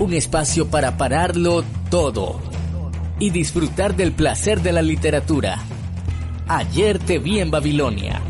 Un espacio para pararlo todo y disfrutar del placer de la literatura. Ayer te vi en Babilonia.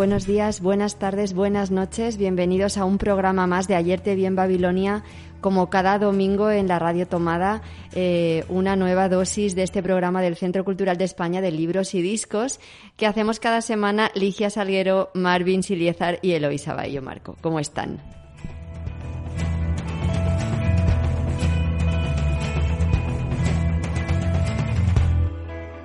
Buenos días, buenas tardes, buenas noches. Bienvenidos a un programa más de Ayer te vi en Babilonia. Como cada domingo en la Radio Tomada, eh, una nueva dosis de este programa del Centro Cultural de España de libros y discos que hacemos cada semana Ligia Salguero, Marvin Siliezar y Eloisa Bayo Marco. ¿Cómo están?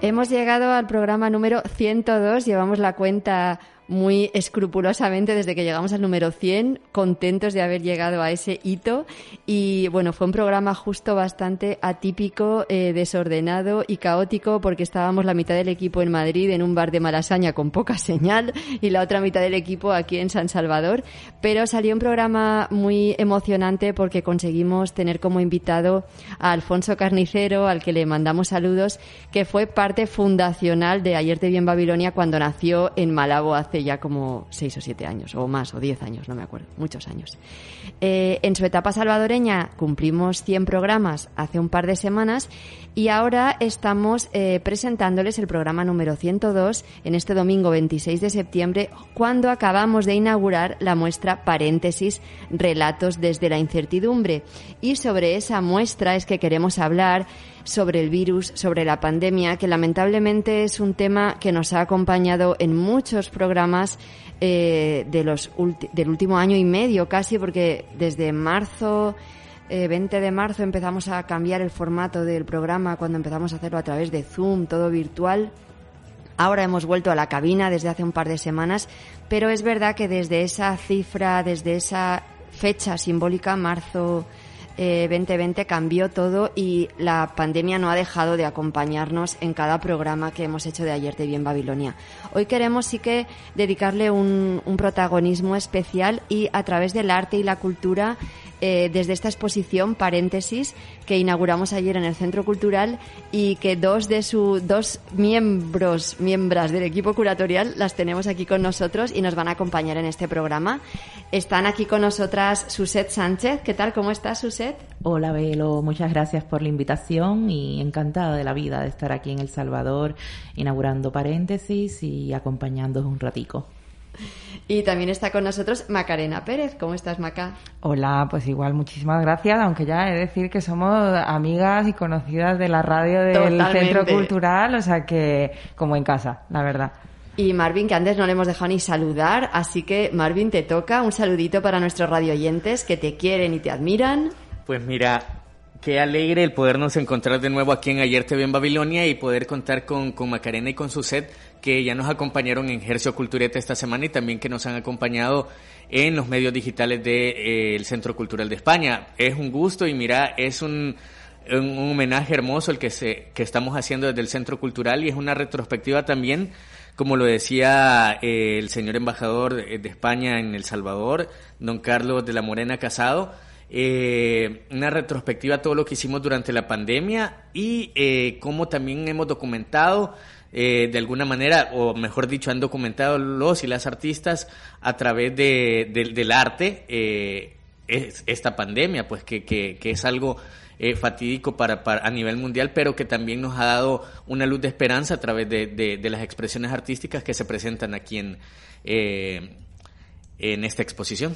Hemos llegado al programa número 102, llevamos la cuenta muy escrupulosamente desde que llegamos al número 100, contentos de haber llegado a ese hito. Y bueno, fue un programa justo bastante atípico, eh, desordenado y caótico porque estábamos la mitad del equipo en Madrid en un bar de Malasaña con poca señal y la otra mitad del equipo aquí en San Salvador. Pero salió un programa muy emocionante porque conseguimos tener como invitado a Alfonso Carnicero, al que le mandamos saludos, que fue parte fundacional de Ayer te vi en Babilonia cuando nació en Malabo hace ya como seis o siete años, o más, o diez años, no me acuerdo, muchos años. Eh, en su etapa salvadoreña cumplimos 100 programas hace un par de semanas y ahora estamos eh, presentándoles el programa número 102 en este domingo 26 de septiembre, cuando acabamos de inaugurar la muestra Paréntesis, Relatos desde la Incertidumbre. Y sobre esa muestra es que queremos hablar sobre el virus, sobre la pandemia, que lamentablemente es un tema que nos ha acompañado en muchos programas eh, de los del último año y medio casi, porque desde marzo, 20 eh, de marzo empezamos a cambiar el formato del programa cuando empezamos a hacerlo a través de Zoom, todo virtual. Ahora hemos vuelto a la cabina desde hace un par de semanas, pero es verdad que desde esa cifra, desde esa fecha simbólica, marzo 2020 eh, cambió todo y la pandemia no ha dejado de acompañarnos en cada programa que hemos hecho de ayer de Bien Babilonia. Hoy queremos sí que dedicarle un, un protagonismo especial y a través del arte y la cultura eh, desde esta exposición, paréntesis, que inauguramos ayer en el Centro Cultural y que dos de sus dos miembros, miembros del equipo curatorial las tenemos aquí con nosotros y nos van a acompañar en este programa. Están aquí con nosotras Suset Sánchez. ¿Qué tal? ¿Cómo estás, Suset? Hola, Belo. Muchas gracias por la invitación y encantada de la vida de estar aquí en El Salvador inaugurando paréntesis y acompañándoos un ratico. Y también está con nosotros Macarena Pérez. ¿Cómo estás, Maca? Hola, pues igual, muchísimas gracias, aunque ya he de decir que somos amigas y conocidas de la radio del Centro Cultural, o sea que como en casa, la verdad. Y Marvin, que antes no le hemos dejado ni saludar, así que Marvin, te toca un saludito para nuestros radio oyentes que te quieren y te admiran. Pues mira, Qué alegre el podernos encontrar de nuevo aquí en Ayer TV en Babilonia y poder contar con, con Macarena y con su set que ya nos acompañaron en Gercio Cultureta esta semana y también que nos han acompañado en los medios digitales del eh, Centro Cultural de España. Es un gusto y mira, es un, un, homenaje hermoso el que, se, que estamos haciendo desde el Centro Cultural y es una retrospectiva también, como lo decía eh, el señor embajador de España en El Salvador, don Carlos de la Morena Casado, eh, una retrospectiva de todo lo que hicimos durante la pandemia y eh, cómo también hemos documentado eh, de alguna manera, o mejor dicho, han documentado los y las artistas a través de, del arte eh, esta pandemia, pues que, que, es algo eh, fatídico para, para, a nivel mundial, pero que también nos ha dado una luz de esperanza a través de, de, las expresiones artísticas que se presentan aquí en, en esta exposición.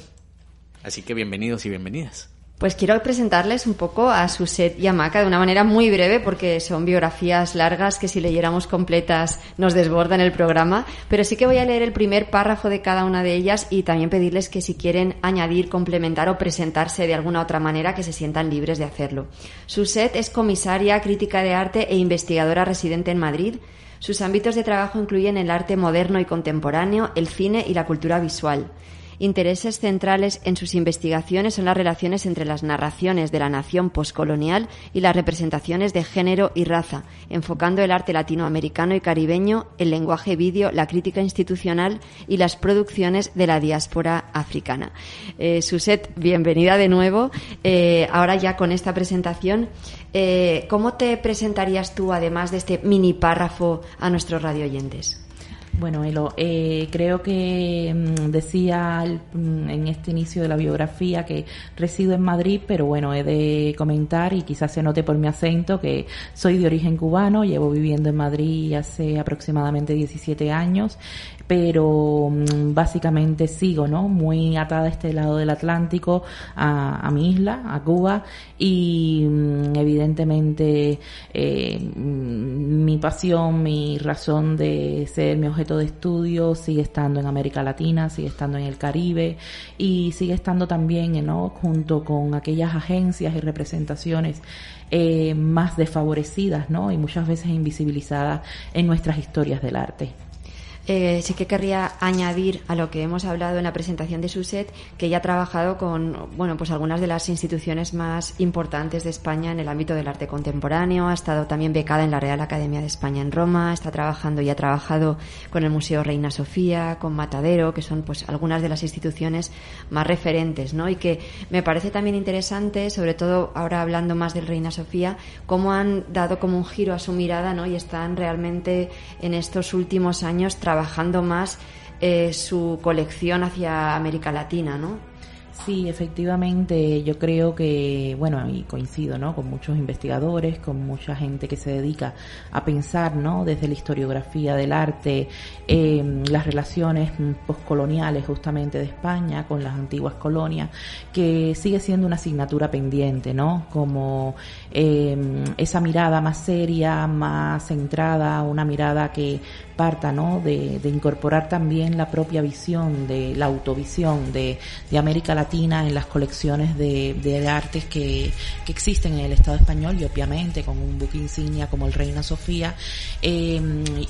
Así que bienvenidos y bienvenidas. Pues quiero presentarles un poco a Suset y a Maca de una manera muy breve porque son biografías largas que si leyéramos completas nos desbordan el programa, pero sí que voy a leer el primer párrafo de cada una de ellas y también pedirles que si quieren añadir, complementar o presentarse de alguna otra manera que se sientan libres de hacerlo. Suset es comisaria, crítica de arte e investigadora residente en Madrid. Sus ámbitos de trabajo incluyen el arte moderno y contemporáneo, el cine y la cultura visual. Intereses centrales en sus investigaciones son las relaciones entre las narraciones de la nación poscolonial y las representaciones de género y raza, enfocando el arte latinoamericano y caribeño, el lenguaje vídeo, la crítica institucional y las producciones de la diáspora africana. Eh, Suset, bienvenida de nuevo. Eh, ahora ya con esta presentación, eh, ¿cómo te presentarías tú, además de este mini párrafo, a nuestros radioyentes? Bueno, Elo, eh, creo que mm, decía mm, en este inicio de la biografía que resido en Madrid, pero bueno, he de comentar y quizás se note por mi acento que soy de origen cubano, llevo viviendo en Madrid hace aproximadamente 17 años pero mm, básicamente sigo, ¿no? Muy atada a este lado del Atlántico, a, mi isla, a Cuba, y mm, evidentemente eh, mm, mi pasión, mi razón de ser mi objeto de estudio sigue estando en América Latina, sigue estando en el Caribe y sigue estando también, ¿no? Junto con aquellas agencias y representaciones eh, más desfavorecidas, ¿no? Y muchas veces invisibilizadas en nuestras historias del arte. Eh, sí que querría añadir a lo que hemos hablado en la presentación de Suset que ella ha trabajado con bueno pues algunas de las instituciones más importantes de España en el ámbito del arte contemporáneo, ha estado también becada en la Real Academia de España en Roma, está trabajando y ha trabajado con el Museo Reina Sofía, con Matadero, que son pues algunas de las instituciones más referentes, ¿no? Y que me parece también interesante, sobre todo ahora hablando más del Reina Sofía, cómo han dado como un giro a su mirada, ¿no? Y están realmente en estos últimos años trabajando trabajando más eh, su colección hacia América Latina, ¿no? Sí, efectivamente, yo creo que, bueno, y coincido, ¿no? Con muchos investigadores, con mucha gente que se dedica a pensar, ¿no? Desde la historiografía del arte, eh, las relaciones postcoloniales justamente de España con las antiguas colonias, que sigue siendo una asignatura pendiente, ¿no? Como eh, esa mirada más seria, más centrada, una mirada que De, incorporar también la propia visión, de la autovisión de, América Latina en las colecciones de, artes que, existen en el Estado español y obviamente con un buque insignia como el Reina Sofía. Eh,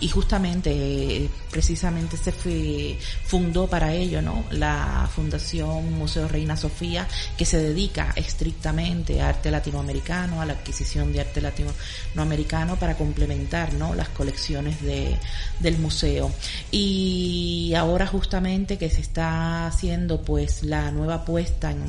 y justamente, precisamente se fundó para ello, ¿no? La Fundación Museo Reina Sofía, que se dedica estrictamente a arte latinoamericano, a la adquisición de arte latinoamericano para complementar, ¿no? Las colecciones de, del museo. Y ahora justamente que se está haciendo pues la nueva puesta en,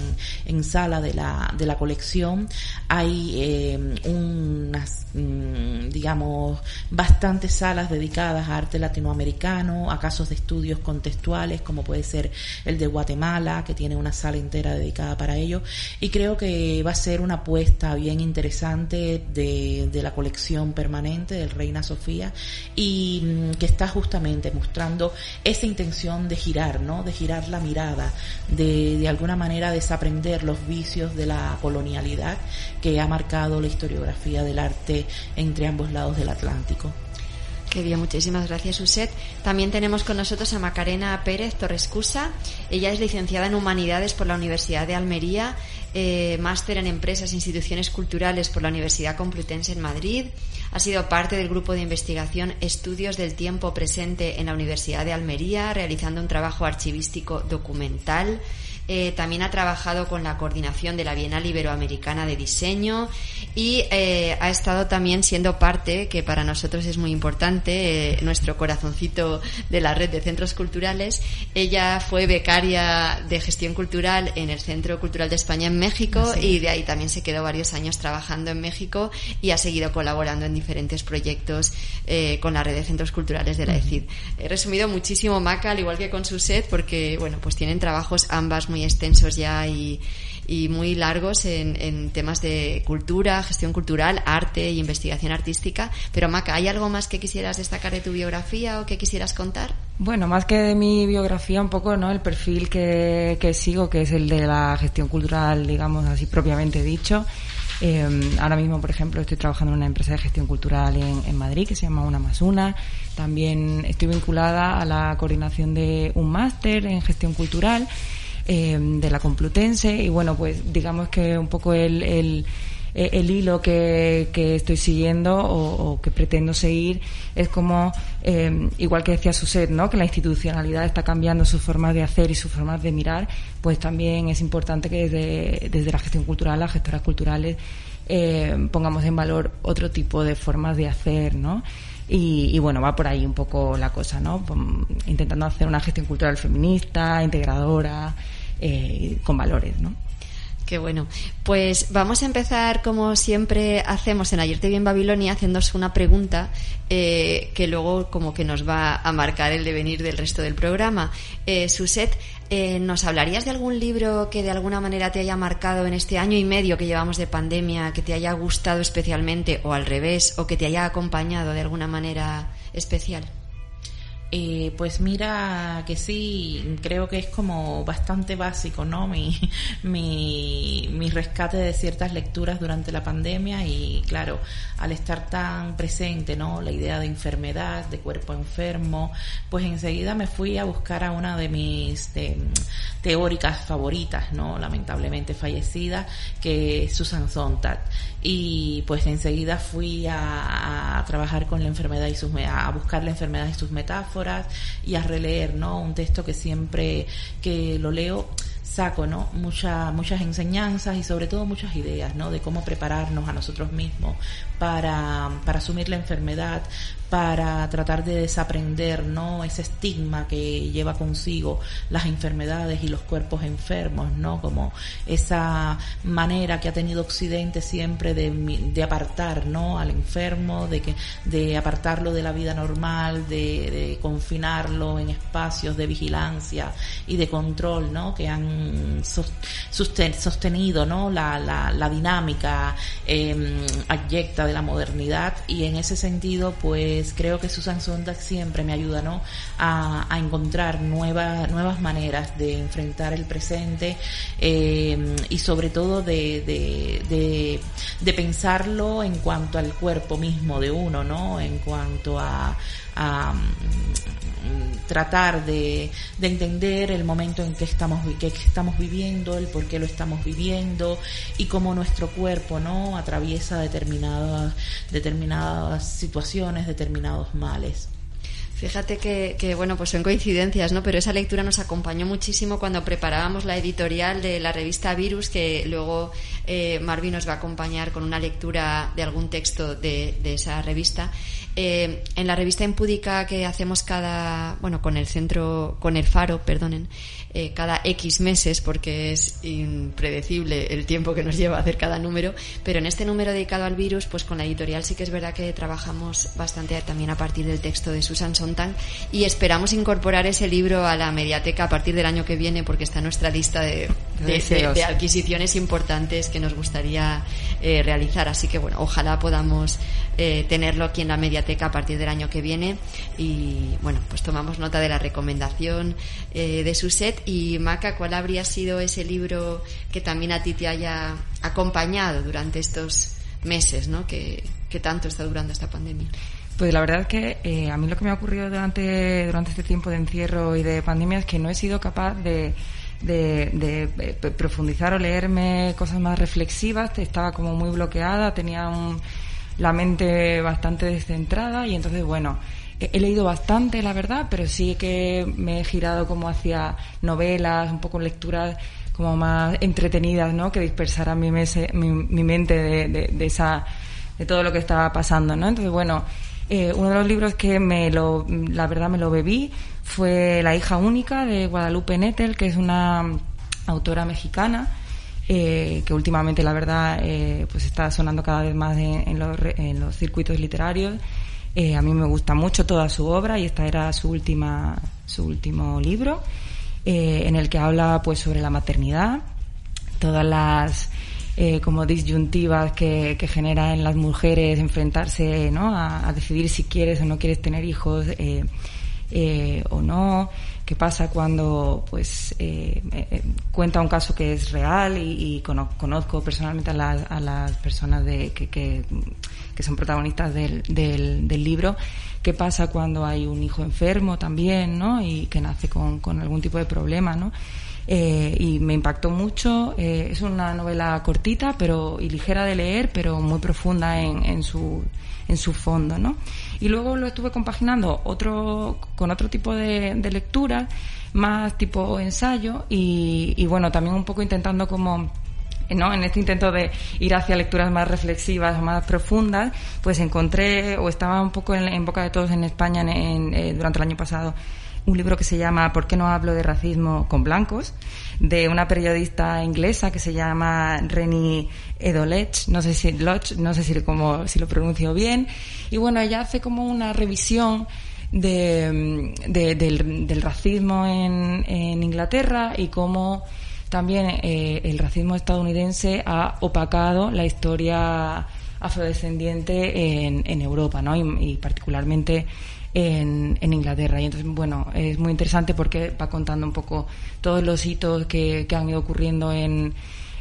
en sala de la, de la colección. Hay eh, unas, mm, digamos, bastantes salas dedicadas a arte latinoamericano, a casos de estudios contextuales, como puede ser el de Guatemala, que tiene una sala entera dedicada para ello. Y creo que va a ser una apuesta bien interesante de, de la colección permanente del Reina Sofía y mm, que está justamente mostrando esa intención de girar, ¿no? De girar la mirada, de, de alguna manera desaprender los vicios de la colonialidad que ha marcado la historiografía del arte entre ambos lados del Atlántico. Qué bien, muchísimas gracias, Uset. También tenemos con nosotros a Macarena Pérez Torrescusa. Ella es licenciada en Humanidades por la Universidad de Almería, eh, máster en Empresas e Instituciones Culturales por la Universidad Complutense en Madrid. Ha sido parte del grupo de investigación Estudios del Tiempo Presente en la Universidad de Almería, realizando un trabajo archivístico documental eh, también ha trabajado con la coordinación de la Bienal Iberoamericana de Diseño y eh, ha estado también siendo parte, que para nosotros es muy importante, eh, nuestro corazoncito de la red de centros culturales. Ella fue becaria de gestión cultural en el Centro Cultural de España en México y de ahí también se quedó varios años trabajando en México y ha seguido colaborando en diferentes proyectos con la red de centros culturales de la ECID. He resumido muchísimo Maca, al igual que con su set, porque bueno, pues tienen trabajos ambas muy extensos ya y, muy largos en, temas de cultura, gestión cultural, arte e investigación artística. Pero Maca, ¿hay algo más que quisieras destacar de tu biografía o que quisieras contar? Bueno, más que de mi biografía, un poco, ¿no? El perfil que, sigo, que es el de la gestión cultural, digamos así propiamente dicho. Eh, ahora mismo, por ejemplo, estoy trabajando en una empresa de gestión cultural en, en, Madrid que se llama Una más Una. También estoy vinculada a la coordinación de un máster en gestión cultural eh, de la Complutense y bueno, pues digamos que un poco el, el eh, el hilo que, que estoy siguiendo o, que pretendo seguir es como, eh, igual que decía Suset, ¿no? que la institucionalidad está cambiando sus formas de hacer y sus formas de mirar, pues también es importante que desde, desde la gestión cultural, las gestoras culturales, eh, pongamos en valor otro tipo de formas de hacer, ¿no? Y, y, bueno, va por ahí un poco la cosa, ¿no? Intentando hacer una gestión cultural feminista, integradora, eh, con valores, ¿no? Qué bueno. Pues vamos a empezar, como siempre hacemos en Ayer te vi en Babilonia, haciéndose una pregunta eh, que luego como que nos va a marcar el devenir del resto del programa. Eh, Suset, eh, ¿nos hablarías de algún libro que de alguna manera te haya marcado en este año y medio que llevamos de pandemia, que te haya gustado especialmente o al revés, o que te haya acompañado de alguna manera especial? Eh, pues mira que sí, creo que es como bastante básico, ¿no? Mi, mi, mi, rescate de ciertas lecturas durante la pandemia y claro, al estar tan presente, ¿no? La idea de enfermedad, de cuerpo enfermo, pues enseguida me fui a buscar a una de mis teóricas favoritas, ¿no? Lamentablemente fallecida, que es Susan Sontag. Y pues enseguida fui a, a trabajar con la enfermedad y sus, a buscar la enfermedad y sus metáforas y a releer, ¿no? Un texto que siempre que lo leo saco, ¿no? Mucha, muchas enseñanzas y sobre todo muchas ideas, ¿no? De cómo prepararnos a nosotros mismos para, para asumir la enfermedad, para tratar de desaprender no ese estigma que lleva consigo las enfermedades y los cuerpos enfermos no como esa manera que ha tenido Occidente siempre de, de apartar no al enfermo de que de apartarlo de la vida normal de, confinarlo en espacios de vigilancia y de control no que han sostenido no la, la, la dinámica eh, abyecta de la modernidad. Y en ese sentido pues pues creo que Susan Sontag siempre me ayuda ¿no? a, encontrar nuevas, nuevas maneras de enfrentar el presente eh, y sobre todo de, de, de, pensarlo en cuanto al cuerpo mismo de uno, ¿no? en cuanto a, a mm, tratar de, de, entender el momento en que estamos, que estamos viviendo, el por qué lo estamos viviendo y cómo nuestro cuerpo no atraviesa determinadas, determinadas situaciones, determinados males. Fíjate que, que, bueno, pues son coincidencias, ¿no? Pero esa lectura nos acompañó muchísimo cuando preparábamos la editorial de la revista Virus, que luego eh, Marvin nos va a acompañar con una lectura de algún texto de, de esa revista. Eh, en la revista Impúdica que hacemos cada, bueno, con el centro, con el Faro, perdonen, eh, cada X meses, porque es impredecible el tiempo que nos lleva a hacer cada número, pero en este número dedicado al virus, pues con la editorial sí que es verdad que trabajamos bastante también a partir del texto de Susan Sontag y esperamos incorporar ese libro a la mediateca a partir del año que viene porque está en nuestra lista de, de, adquisiciones importantes que nos gustaría eh, realizar. Así que bueno, ojalá podamos eh, tenerlo aquí en la mediateca a partir del año que viene. Y bueno, pues tomamos nota de la recomendación eh, de Suset. Y Maca, ¿cuál habría sido ese libro que también a ti te haya acompañado durante estos meses ¿no? que, tanto está durando esta pandemia? Pues la verdad es que eh, a mí lo que me ha ocurrido durante, durante este tiempo de encierro y de pandemia es que no he sido capaz de, de, de, profundizar o leerme cosas más reflexivas. Estaba como muy bloqueada, tenía un, la mente bastante descentrada y entonces, bueno, he, leído bastante, la verdad, pero sí que me he girado como hacia novelas, un poco lecturas como más entretenidas, ¿no? Que dispersaran mi, mi, mente de, de, esa, de todo lo que estaba pasando, ¿no? Entonces, bueno, eh, uno de los libros que me lo, la verdad me lo bebí fue La hija única de Guadalupe Nettel, que es una autora mexicana eh, que últimamente la verdad eh, pues está sonando cada vez más en, los, en los, circuitos literarios. Eh, a mí me gusta mucho toda su obra y esta era su última su último libro en el que habla pues sobre la maternidad, todas las como disyuntivas que, que, genera en las mujeres enfrentarse ¿no? a, decidir si quieres o no quieres tener hijos o no, qué pasa cuando pues eh, eh, cuenta un caso que es real y, conozco personalmente a las, a las personas de, que, que, son protagonistas del, del, libro, qué pasa cuando hay un hijo enfermo también, ¿no? Y que nace con, algún tipo de problema, ¿no? y me impactó mucho. es una novela cortita pero y ligera de leer, pero muy profunda en, en, su, en su fondo, ¿no? Y luego lo estuve compaginando otro, con otro tipo de, lectura, más tipo ensayo, y, bueno, también un poco intentando como ¿no? en este intento de ir hacia lecturas más reflexivas o más profundas, pues encontré o estaba un poco en, boca de todos en España eh, durante el año pasado un libro que se llama ¿Por qué no hablo de racismo con blancos? De una periodista inglesa que se llama Reni Edolech, no sé si no sé si, como, si lo pronuncio bien, y bueno, ella hace como una revisión de, del, racismo en, Inglaterra y cómo también eh, el racismo estadounidense ha opacado la historia afrodescendiente en, en Europa, ¿no? y particularmente en, Inglaterra. Y entonces, bueno, es muy interesante porque va contando un poco todos los hitos que, que han ido ocurriendo en,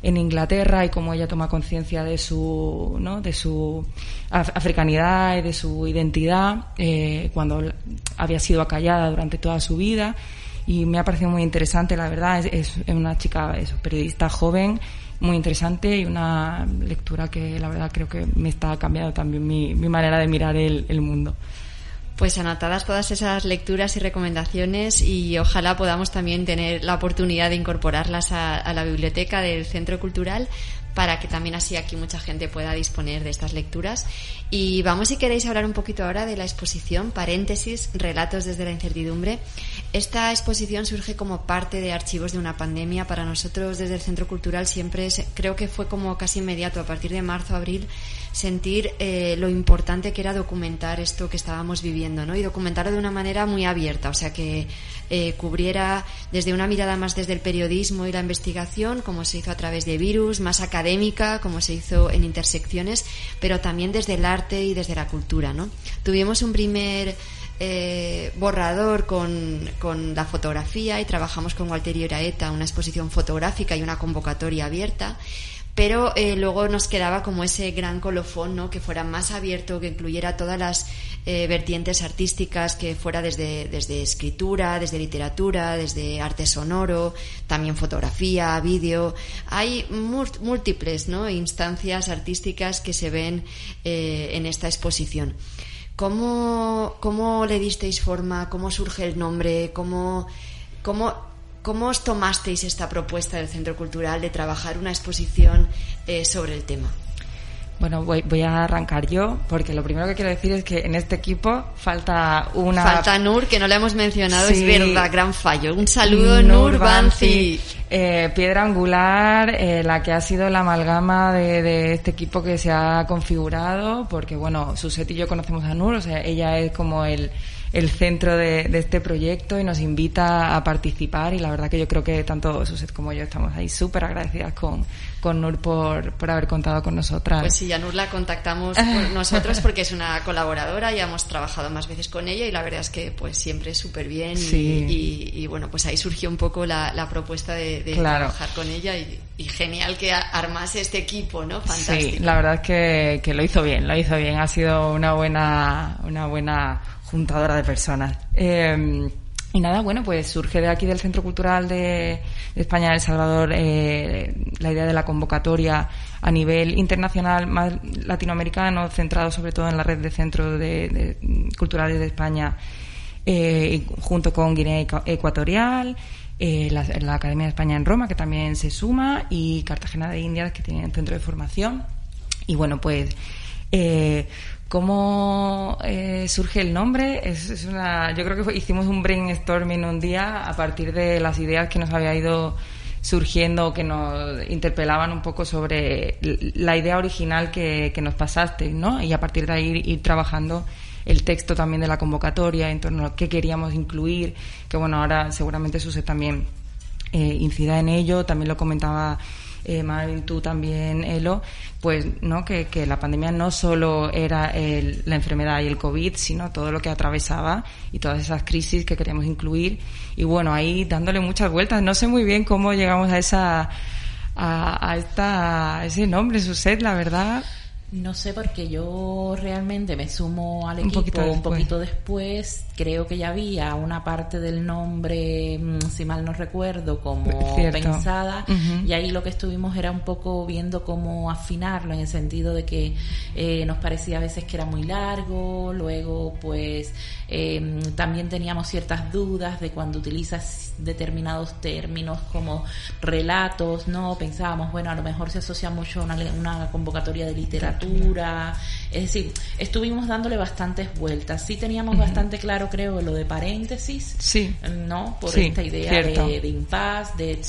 en Inglaterra y cómo ella toma conciencia de su, ¿no? de su africanidad y de su identidad eh, cuando había sido acallada durante toda su vida. Y me ha parecido muy interesante, la verdad. Es, es una chica, periodista joven, muy interesante y una lectura que la verdad creo que me está cambiando también mi, mi manera de mirar el, el mundo. Pues anotadas todas esas lecturas y recomendaciones y ojalá podamos también tener la oportunidad de incorporarlas a, la biblioteca del Centro Cultural para que también así aquí mucha gente pueda disponer de estas lecturas. Y vamos, si queréis, hablar un poquito ahora de la exposición, paréntesis, relatos desde la incertidumbre. Esta exposición surge como parte de archivos de una pandemia. Para nosotros, desde el Centro Cultural, siempre creo que fue como casi inmediato, a partir de marzo, abril, sentir eh, lo importante que era documentar esto que estábamos viviendo, ¿no? Y documentarlo de una manera muy abierta, o sea, que eh, cubriera desde una mirada más desde el periodismo y la investigación, como se hizo a través de Virus, más académica, como se hizo en Intersecciones, pero también desde el arte y desde la cultura, ¿no? Tuvimos un primer eh, borrador con, con, la fotografía y trabajamos con Walter Iraeta una exposición fotográfica y una convocatoria abierta pero eh, luego nos quedaba como ese gran colofón, ¿no? Que fuera más abierto, que incluyera todas las eh, vertientes artísticas, que fuera desde, desde escritura, desde literatura, desde arte sonoro, también fotografía, vídeo. Hay múltiples, ¿no? Instancias artísticas que se ven en esta exposición. ¿Cómo, ¿Cómo le disteis forma? ¿Cómo surge el nombre? ¿Cómo, cómo ¿Cómo os tomasteis esta propuesta del Centro Cultural de trabajar una exposición eh, sobre el tema? Bueno, voy, voy, a arrancar yo, porque lo primero que quiero decir es que en este equipo falta una... Falta Nur, que no le hemos mencionado, es verdad, gran fallo. Un saludo, Nur, Banzi. Eh, piedra angular, eh, la que ha sido la amalgama de, de, este equipo que se ha configurado, porque bueno, Suset y yo conocemos a Nur, o sea, ella es como el el centro de, este proyecto y nos invita a participar y la verdad que yo creo que tanto Suset como yo estamos ahí súper agradecidas con, con Nur por, por haber contado con nosotras. Pues sí, a Nur la contactamos nosotros porque es una colaboradora, ya hemos trabajado más veces con ella y la verdad es que pues siempre súper bien y, bueno, pues ahí surgió un poco la, la propuesta de, trabajar con ella y, genial que armase este equipo, ¿no? Fantástico. Sí, la verdad es que, que lo hizo bien, lo hizo bien, ha sido una buena, una buena juntadora de personas. Eh, y nada, bueno, pues surge de aquí del Centro Cultural de, España El Salvador eh, la idea de la convocatoria a nivel internacional, más latinoamericano, centrado sobre todo en la red de centros de, culturales de España, eh, junto con Guinea Ecuatorial, la, la, Academia de España en Roma, que también se suma, y Cartagena de Indias, que tiene centro de formación. Y bueno, pues ¿Cómo eh, surge el nombre? Es, una, yo creo que hicimos un brainstorming un día a partir de las ideas que nos había ido surgiendo, que nos interpelaban un poco sobre la idea original que, nos pasaste, ¿no? Y a partir de ahí ir, trabajando el texto también de la convocatoria en torno a qué queríamos incluir, que bueno, ahora seguramente Suse también eh, incida en ello, también lo comentaba eh, Marvin, tú también, Elo, pues, ¿no? Que, que la pandemia no solo era el, la enfermedad y el COVID, sino todo lo que atravesaba y todas esas crisis que queremos incluir. Y bueno, ahí dándole muchas vueltas. No sé muy bien cómo llegamos a esa, a, a esta, a ese nombre, su set, la verdad. No sé porque yo realmente me sumo al equipo un poquito después. Creo que ya había una parte del nombre, mm, si mal no recuerdo, como pensada. Y ahí lo que estuvimos era un poco viendo cómo afinarlo en el sentido de que eh, nos parecía a veces que era muy largo. Luego, pues, eh, también teníamos ciertas dudas de cuando utilizas determinados términos como relatos, ¿no? Pensábamos, bueno, a lo mejor se asocia mucho a una, una convocatoria de literatura. Es decir, estuvimos dándole bastantes vueltas. Sí teníamos bastante claro, creo, lo de paréntesis, sí. ¿no? Por esta idea de, de impas, de,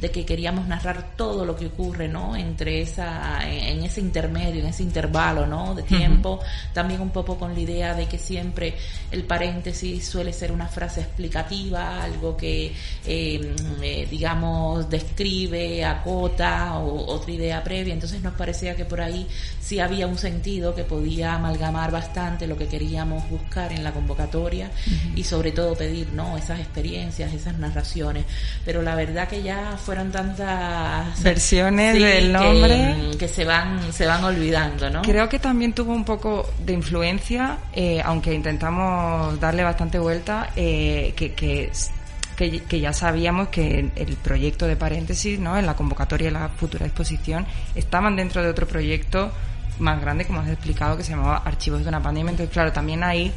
de que queríamos narrar todo lo que ocurre, ¿no? Entre esa, en ese intermedio, en ese intervalo, ¿no? De tiempo. También un poco con la idea de que siempre el paréntesis suele ser una frase explicativa, algo que, eh, eh, digamos, describe, acota o otra idea previa. Entonces nos parecía que por ahí sí había un sentido que podía amalgamar bastante lo que queríamos buscar en la convocatoria y sobre todo pedir, ¿no? Esas experiencias, esas narraciones. Pero la verdad que ya fueron tantas versiones del nombre que, se van se van olvidando, ¿no? Creo que también tuvo un poco de influencia, eh, aunque intentamos darle bastante vuelta, eh, que, que que, ya sabíamos que el proyecto de paréntesis, ¿no? En la convocatoria y la futura exposición estaban dentro de otro proyecto más grande, como has explicado, que se llamaba Archivos de una pandemia. Entonces, claro, también ahí,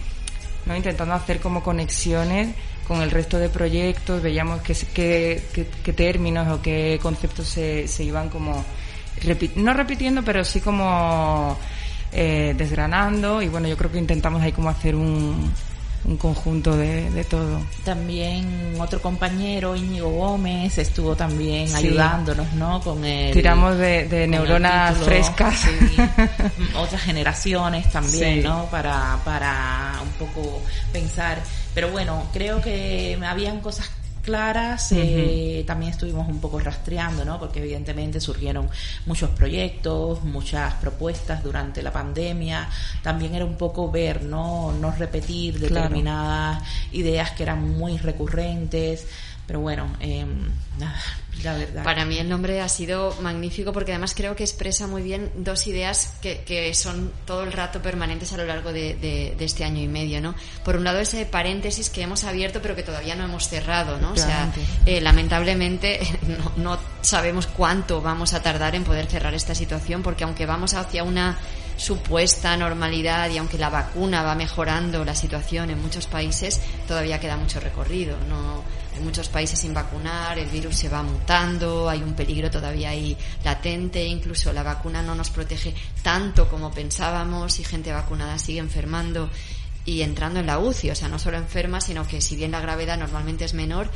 ¿no? Intentando hacer como conexiones con el resto de proyectos, veíamos qué, qué, términos o qué conceptos se, se iban como, no repitiendo, pero sí como eh, desgranando. Y bueno, yo creo que intentamos ahí como hacer un, un conjunto de, todo. También otro compañero, Íñigo Gómez, estuvo también ayudándonos, ¿no? Con el, Tiramos de, neuronas frescas. otras generaciones también, ¿no? Para, para un poco pensar. Pero bueno, creo que habían cosas claras. Eh, también estuvimos un poco rastreando, ¿no? Porque evidentemente surgieron muchos proyectos, muchas propuestas durante la pandemia. También era un poco ver, ¿no? No repetir determinadas ideas que eran muy recurrentes. Pero bueno, eh, nada, para mí el nombre ha sido magnífico porque además creo que expresa muy bien dos ideas que, que son todo el rato permanentes a lo largo de, este año y medio, ¿no? Por un lado ese paréntesis que hemos abierto pero que todavía no hemos cerrado, ¿no? O sea, eh, lamentablemente no, no sabemos cuánto vamos a tardar en poder cerrar esta situación porque aunque vamos hacia una supuesta normalidad y aunque la vacuna va mejorando la situación en muchos países, todavía queda mucho recorrido. No, en muchos países sin vacunar, el virus se va mutando, hay un peligro todavía ahí latente, incluso la vacuna no nos protege tanto como pensábamos y gente vacunada sigue enfermando y entrando en la UCI, o sea, no solo enferma, sino que si bien la gravedad normalmente es menor,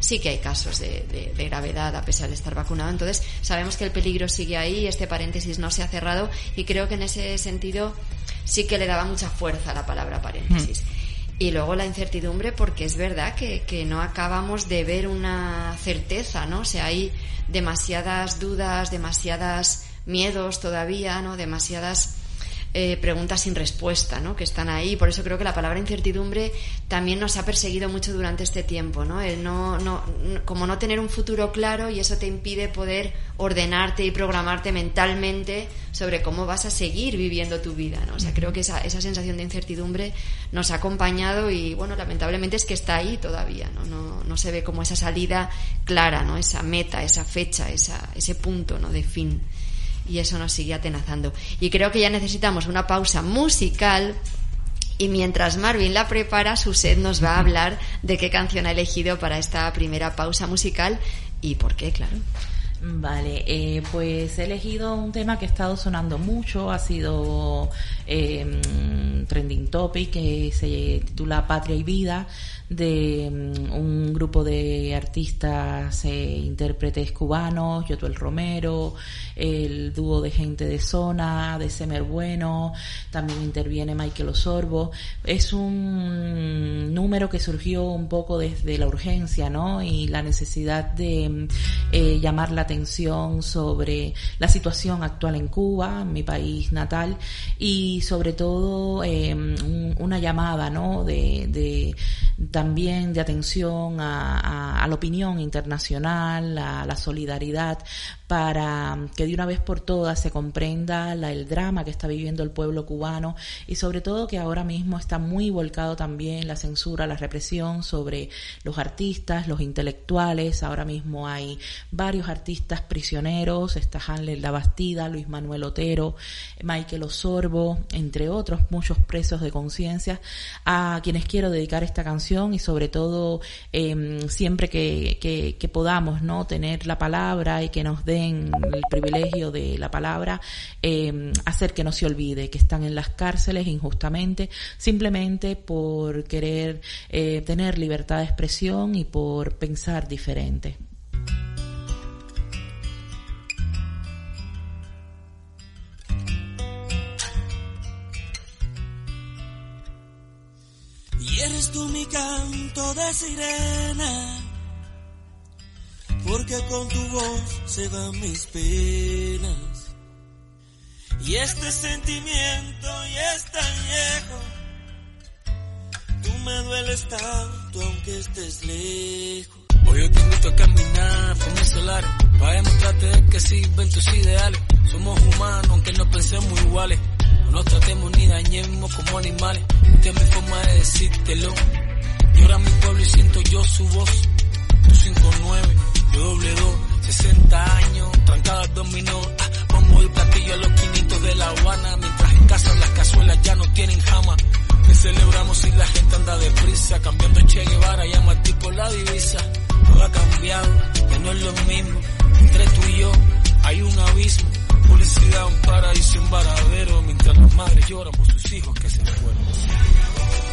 sí que hay casos de, gravedad a pesar de estar vacunado. Entonces, sabemos que el peligro sigue ahí, este paréntesis no se ha cerrado y creo que en ese sentido sí que le daba mucha fuerza la palabra paréntesis. Mm. Y luego la incertidumbre, porque es verdad que, que no acabamos de ver una certeza, ¿no? O sea, hay demasiadas dudas, demasiadas miedos todavía, ¿no? Demasiadas eh, preguntas sin respuesta, ¿no? Que están ahí. Por eso creo que la palabra incertidumbre también nos ha perseguido mucho durante este tiempo, ¿no? El no, no, como no tener un futuro claro y eso te impide poder ordenarte y programarte mentalmente sobre cómo vas a seguir viviendo tu vida, ¿no? O sea, creo que esa, esa sensación de incertidumbre nos ha acompañado y, bueno, lamentablemente es que está ahí todavía, ¿no? No, no se ve como esa salida clara, ¿no? Esa meta, esa fecha, esa, ese punto, ¿no? De fin y eso nos sigue atenazando. Y creo que ya necesitamos una pausa musical y mientras Marvin la prepara, Suset nos va a hablar de qué canción ha elegido para esta primera pausa musical y por qué, claro. Vale, eh, pues he elegido un tema que ha estado sonando mucho, ha sido eh, trending topic, que se titula Patria y Vida, de mm, un grupo de artistas e intérpretes cubanos, Yotuel Romero, el dúo de gente de zona, de Semer Bueno, también interviene Michael Osorbo. Es un número que surgió un poco desde la urgencia, ¿no? Y la necesidad de mm, eh, llamar la atención sobre la situación actual en Cuba, mi país natal, y sobre todo em, una llamada, ¿no? De, también de atención a, la opinión internacional, a la solidaridad, para que de una vez por todas se comprenda el drama que está viviendo el pueblo cubano y sobre todo que ahora mismo está muy volcado también la censura, la represión sobre los artistas, los intelectuales. Ahora mismo hay varios artistas prisioneros, está Hanley La Bastida, Luis Manuel Otero, Michael Osorbo, entre otros muchos presos de conciencia, a quienes quiero dedicar esta canción y sobre todo em, siempre que, que, podamos no tener la palabra y que nos den el privilegio de la palabra, eh, hacer que no se olvide que están en las cárceles injustamente, simplemente por querer eh, tener libertad de expresión y por pensar diferente. Y eres tú mi canto de sirena porque con tu voz se van mis penas. Y este sentimiento ya es tan viejo, tú me dueles tanto aunque estés lejos. Hoy yo te invito a caminar, fumar solar, para demostrarte que sirven tus ideales. Somos humanos aunque no pensemos iguales, no nos tratemos ni dañemos como animales. Esta es mi forma de decírtelo. Llora mi pueblo y siento yo su voz. 259 yo doble dos, 60 años, trancadas dominó. Ah, pongo el platillo a los quinitos de La Habana. Mientras en casa las cazuelas ya no tienen jama. Que celebramos si la gente anda deprisa. Cambiando Che Guevara y a Martí por la divisa. Todo ha cambiado, ya no es lo mismo. Entre tú y yo hay un abismo. Publicidad, un paraíso, un varadero. Mientras las madres lloran por sus hijos que se fueron.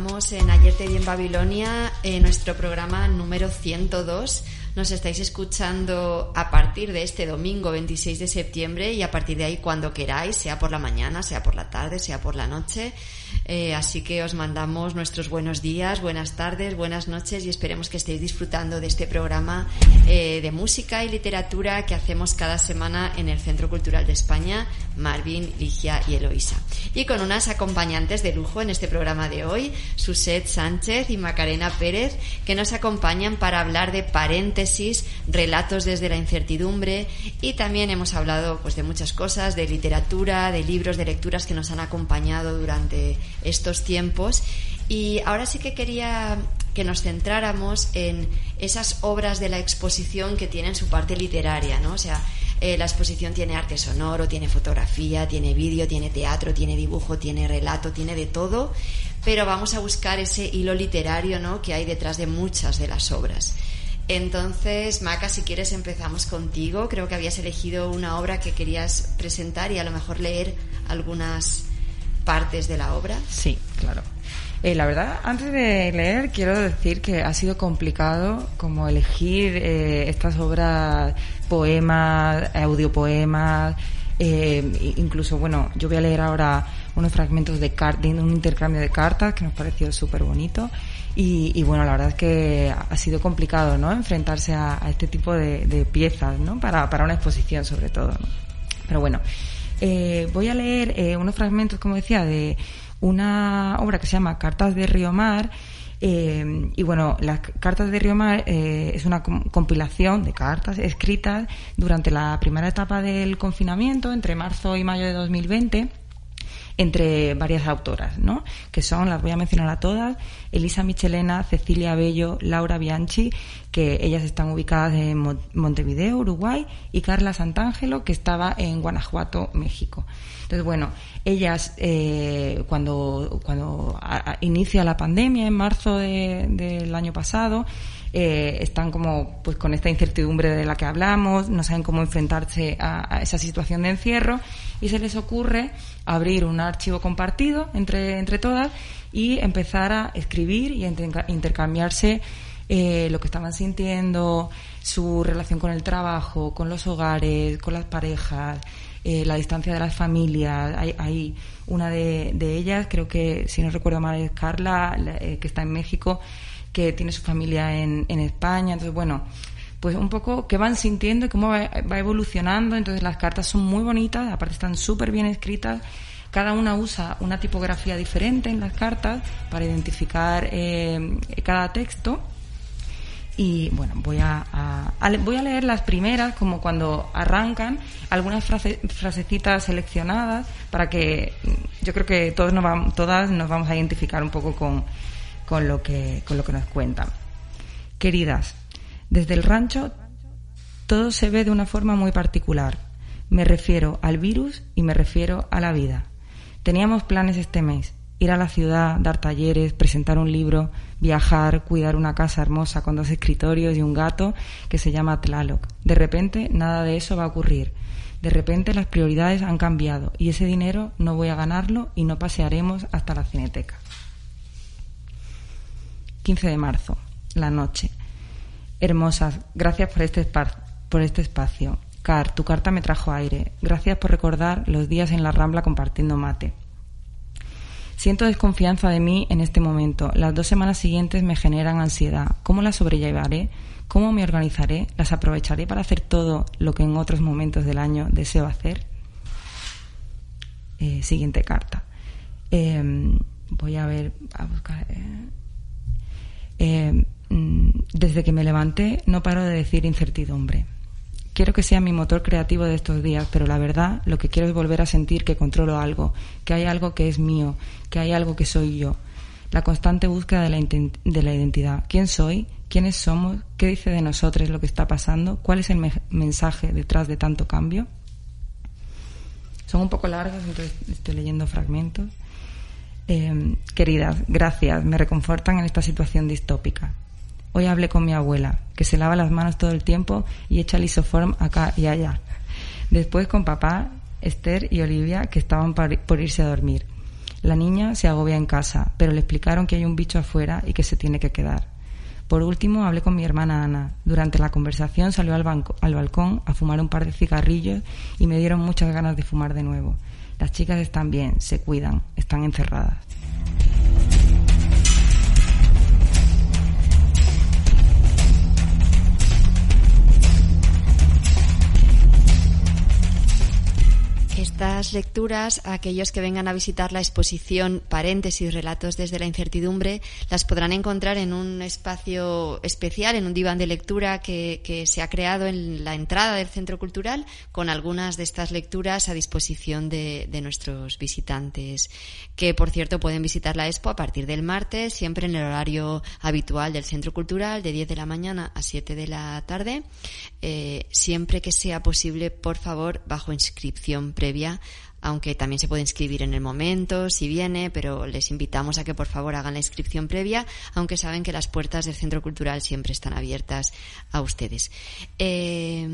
Estamos en Ayer te vi en Babilonia, en nuestro programa número 102, nos estáis escuchando a partir de este domingo 26 de septiembre y a partir de ahí cuando queráis, sea por la mañana, sea por la tarde, sea por la noche. Eh, así que os mandamos nuestros buenos días, buenas tardes, buenas noches y esperemos que estéis disfrutando de este programa eh, de música y literatura que hacemos cada semana en el Centro Cultural de España, Marvin, Ligia y Eloisa. Y con unas acompañantes de lujo en este programa de hoy, Suset Sánchez y Macarena Pérez, que nos acompañan para hablar de paréntesis, relatos desde la incertidumbre y también hemos hablado pues de muchas cosas, de literatura, de libros, de lecturas que nos han acompañado durante estos tiempos. Y ahora sí que quería que nos centráramos en esas obras de la exposición que tienen su parte literaria, ¿no? O sea, eh, la exposición tiene arte sonoro, tiene fotografía, tiene vídeo, tiene teatro, tiene dibujo, tiene relato, tiene de todo, pero vamos a buscar ese hilo literario, ¿no? Que hay detrás de muchas de las obras. Entonces, Maca, si quieres empezamos contigo. Creo que habías elegido una obra que querías presentar y a lo mejor leer algunas partes de la obra. Sí, claro. Eh, la verdad, antes de leer, quiero decir que ha sido complicado como elegir eh, estas obras, poemas, audiopoemas, eh, incluso, bueno, yo voy a leer ahora unos fragmentos de, de un intercambio de cartas que nos pareció súper bonito. Y, bueno, la verdad es que ha sido complicado, ¿no? Enfrentarse a, este tipo de, piezas, ¿no? Para, para una exposición, sobre todo, Pero bueno, eh, voy a leer eh, unos fragmentos, como decía, de una obra que se llama Cartas de Río Mar. Eh, y bueno, las cartas de Río Mar es una compilación de cartas escritas durante la primera etapa del confinamiento, entre marzo y mayo de 2020 entre varias autoras, ¿no? Que son, las voy a mencionar a todas, Elisa Michelena, Cecilia Bello, Laura Bianchi, que ellas están ubicadas en Montevideo, Uruguay, y Carla Santangelo, que estaba en Guanajuato, México. Entonces, bueno, ellas eh, cuando, cuando inicia la pandemia en marzo del año pasado, eh, están como pues con esta incertidumbre de la que hablamos, no saben cómo enfrentarse a, esa situación de encierro y se les ocurre abrir un archivo compartido entre, entre todas y empezar a escribir y intercambiarse eh, lo que estaban sintiendo, su relación con el trabajo, con los hogares, con las parejas, eh, la distancia de las familias. Hay, hay una de, de, ellas, creo que, si no recuerdo mal, es Carla, que está en México, que tiene su familia en, en España. Entonces, bueno, pues un poco qué van sintiendo y cómo va, evolucionando. Entonces las cartas son muy bonitas, aparte están súper bien escritas. Cada una usa una tipografía diferente en las cartas para identificar eh, cada texto. Y bueno, voy a, voy a leer las primeras, como cuando arrancan, algunas frasecitas seleccionadas para que mm, yo creo que todos nos todas nos vamos a identificar un poco con, con lo que, con lo que nos cuentan. Queridas, desde el rancho todo se ve de una forma muy particular. Me refiero al virus y me refiero a la vida. Teníamos planes este mes. Ir a la ciudad, dar talleres, presentar un libro, viajar, cuidar una casa hermosa con dos escritorios y un gato que se llama Tlaloc. De repente nada de eso va a ocurrir. De repente las prioridades han cambiado y ese dinero no voy a ganarlo y no pasearemos hasta la cineteca. 15 de marzo, la noche. Hermosas, gracias por este, por este espacio. Car, tu carta me trajo aire. Gracias por recordar los días en la rambla compartiendo mate. Siento desconfianza de mí en este momento. Las dos semanas siguientes me generan ansiedad. ¿Cómo las sobrellevaré? ¿Cómo me organizaré? ¿Las aprovecharé para hacer todo lo que en otros momentos del año deseo hacer? Eh, siguiente carta. Em, voy a ver, a buscar. Eh, eh, mm, desde que me levanté no paro de decir incertidumbre. Quiero que sea mi motor creativo de estos días, pero la verdad lo que quiero es volver a sentir que controlo algo, que hay algo que es mío, que hay algo que soy yo. La constante búsqueda de la, de la identidad. ¿Quién soy? ¿Quiénes somos? ¿Qué dice de nosotros lo que está pasando? ¿Cuál es el mensaje detrás de tanto cambio? Son un poco largas, entonces estoy leyendo fragmentos. Eh, queridas, gracias, me reconfortan en esta situación distópica. Hoy hablé con mi abuela, que se lava las manos todo el tiempo y echa lisoform acá y allá. Después con papá, Esther y Olivia, que estaban por irse a dormir. La niña se agobia en casa, pero le explicaron que hay un bicho afuera y que se tiene que quedar. Por último, hablé con mi hermana Ana. Durante la conversación salió al, al balcón a fumar un par de cigarrillos y me dieron muchas ganas de fumar de nuevo. Las chicas están bien, se cuidan, están encerradas. Estas lecturas, aquellos que vengan a visitar la exposición Paréntesis, Relatos desde la Incertidumbre, las podrán encontrar en un espacio especial, en un diván de lectura que, se ha creado en la entrada del Centro Cultural, con algunas de estas lecturas a disposición de, nuestros visitantes, que por cierto pueden visitar la expo a partir del martes, siempre en el horario habitual del Centro Cultural, de 10 de la mañana a 7 de la tarde, eh, siempre que sea posible, por favor, bajo inscripción previa aunque también se puede inscribir en el momento si viene, pero les invitamos a que por favor hagan la inscripción previa, aunque saben que las puertas del Centro Cultural siempre están abiertas a ustedes. Eh,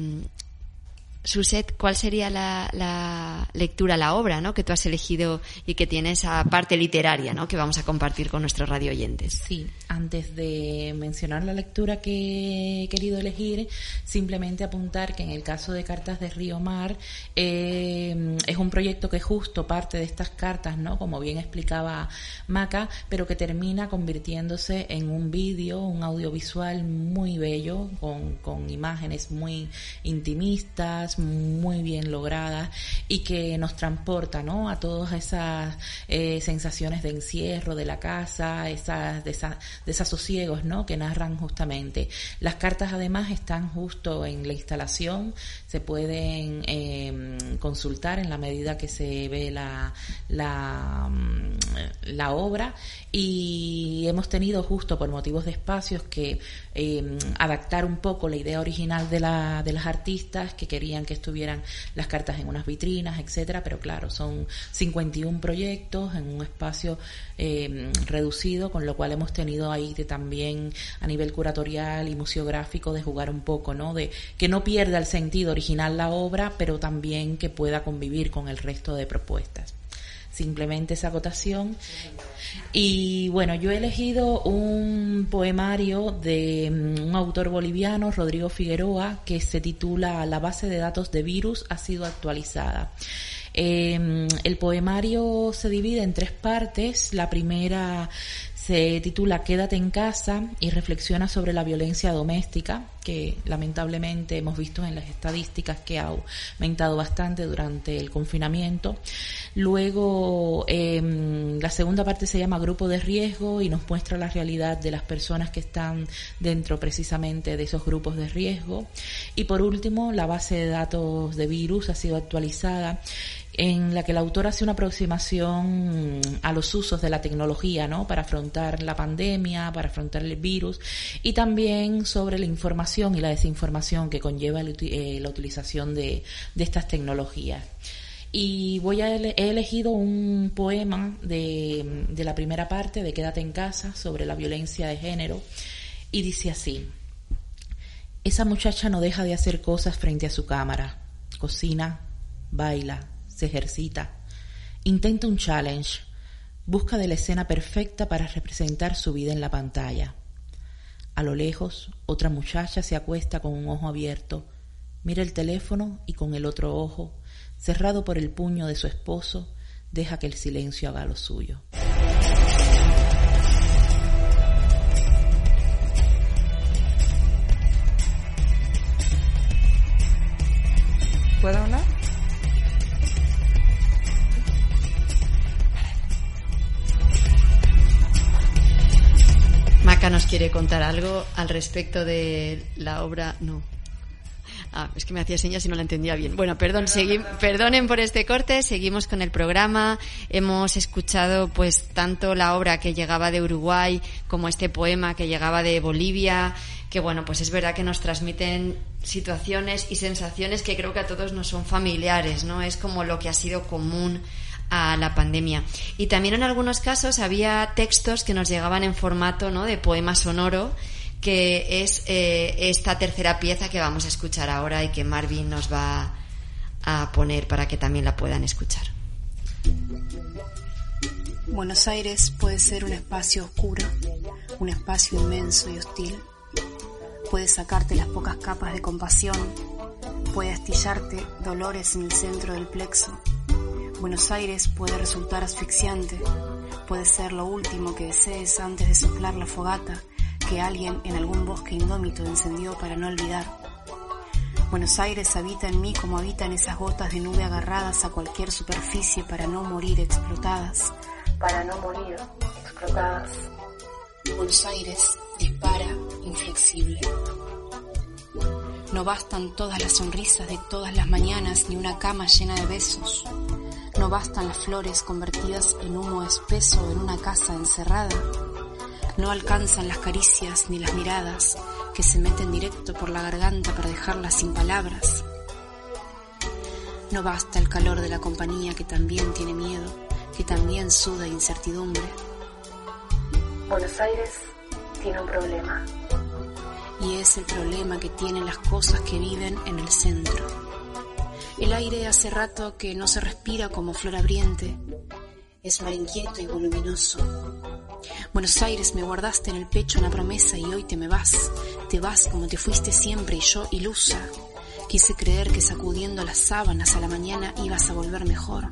Suset, ¿cuál sería la, lectura, la obra ¿no? que tú has elegido y que tiene esa parte literaria ¿no? que vamos a compartir con nuestros radio oyentes? Sí, antes de mencionar la lectura que he querido elegir, simplemente apuntar que en el caso de Cartas de Río Mar eh, es un proyecto que justo parte de estas cartas, ¿no? como bien explicaba Maca, pero que termina convirtiéndose en un vídeo, un audiovisual muy bello, con, con imágenes muy intimistas, muy bien lograda y que nos transporta ¿no? a todas esas eh, sensaciones de encierro de la casa, esas, de desasosiegos ¿no? que narran justamente. Las cartas además están justo en la instalación, se pueden em, consultar en la medida que se ve mm, la obra y hemos tenido justo por motivos de espacios que em, adaptar un poco la idea original de las artistas que querían que estuvieran las cartas en unas vitrinas, etcétera, pero claro, son 51 proyectos en un espacio eh, reducido, con lo cual hemos tenido ahí de también a nivel curatorial y museográfico de jugar un poco, ¿no? De que no pierda el sentido original la obra, pero también que pueda convivir con el resto de propuestas simplemente esa acotación. Y bueno, yo he elegido un poemario de mm, un autor boliviano, Rodrigo Figueroa, que se titula La base de datos de virus ha sido actualizada. Em, el poemario se divide en tres partes. La primera se titula Quédate en casa y reflexiona sobre la violencia doméstica, que lamentablemente hemos visto en las estadísticas que ha aumentado bastante durante el confinamiento. Luego, em, la segunda parte se llama Grupo de Riesgo y nos muestra la realidad de las personas que están dentro precisamente de esos grupos de riesgo. Y por último, la base de datos de virus ha sido actualizada en la que el autor hace una aproximación a los usos de la tecnología, ¿no? Para afrontar la pandemia, para afrontar el virus y también sobre la información y la desinformación que conlleva eh, la utilización de, estas tecnologías. Y voy a he elegido un poema de la primera parte de Quédate en casa sobre la violencia de género y dice así. Esa muchacha no deja de hacer cosas frente a su cámara. Cocina, baila, se ejercita, intenta un challenge, busca de la escena perfecta para representar su vida en la pantalla. A lo lejos, otra muchacha se acuesta con un ojo abierto, mira el teléfono y con el otro ojo, cerrado por el puño de su esposo, deja que el silencio haga lo suyo. ¿Puedo hablar? Maca nos quiere contar algo al respecto de la obra. No. Ah, es que me hacía señas y no la entendía bien. Bueno, perdón, perdonen por este corte, seguimos con el programa. Hemos escuchado pues tanto la obra que llegaba de Uruguay como este poema que llegaba de Bolivia, que bueno, pues es verdad que nos transmiten situaciones y sensaciones que creo que a todos nos son familiares, ¿no? Es como lo que ha sido común a la pandemia. Y también en algunos casos había textos que nos llegaban en formato ¿no? de poema sonoro, que es eh, esta tercera pieza que vamos a escuchar ahora y que Marvin nos va a poner para que también la puedan escuchar. Buenos Aires puede ser un espacio oscuro, un espacio inmenso y hostil. Puede sacarte las pocas capas de compasión, puede astillarte dolores en el centro del plexo. Buenos Aires puede resultar asfixiante, puede ser lo último que desees antes de soplar la fogata que alguien en algún bosque indómito encendió para no olvidar. Buenos Aires habita en mí como habitan esas gotas de nube agarradas a cualquier superficie para no morir explotadas, para no morir explotadas. Buenos Aires dispara inflexible. No bastan todas las sonrisas de todas las mañanas ni una cama llena de besos. No bastan las flores convertidas en humo espeso en una casa encerrada. No alcanzan las caricias ni las miradas que se meten directo por la garganta para dejarlas sin palabras. No basta el calor de la compañía que también tiene miedo, que también suda incertidumbre. Buenos Aires tiene un problema. Y es el problema que tienen las cosas que viven en el centro. El aire hace rato que no se respira como flor abriente. Es mar inquieto y voluminoso. Buenos Aires me guardaste en el pecho una promesa y hoy te me vas. Te vas como te fuiste siempre y yo ilusa. Quise creer que sacudiendo las sábanas a la mañana ibas a volver mejor.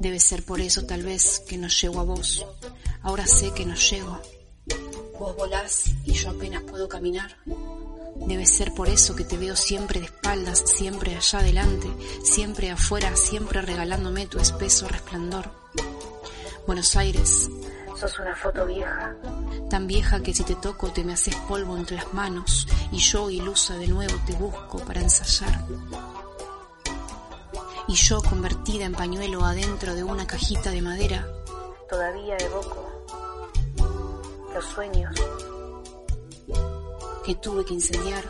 Debe ser por eso tal vez que no llego a vos. Ahora sé que no llego. Vos volás y yo apenas puedo caminar. Debe ser por eso que te veo siempre de espaldas, siempre allá adelante, siempre afuera, siempre regalándome tu espeso resplandor. Buenos Aires, sos una foto vieja, tan vieja que si te toco te me haces polvo entre las manos y yo, ilusa de nuevo, te busco para ensayar. Y yo, convertida en pañuelo adentro de una cajita de madera, todavía evoco los sueños que tuve que incendiar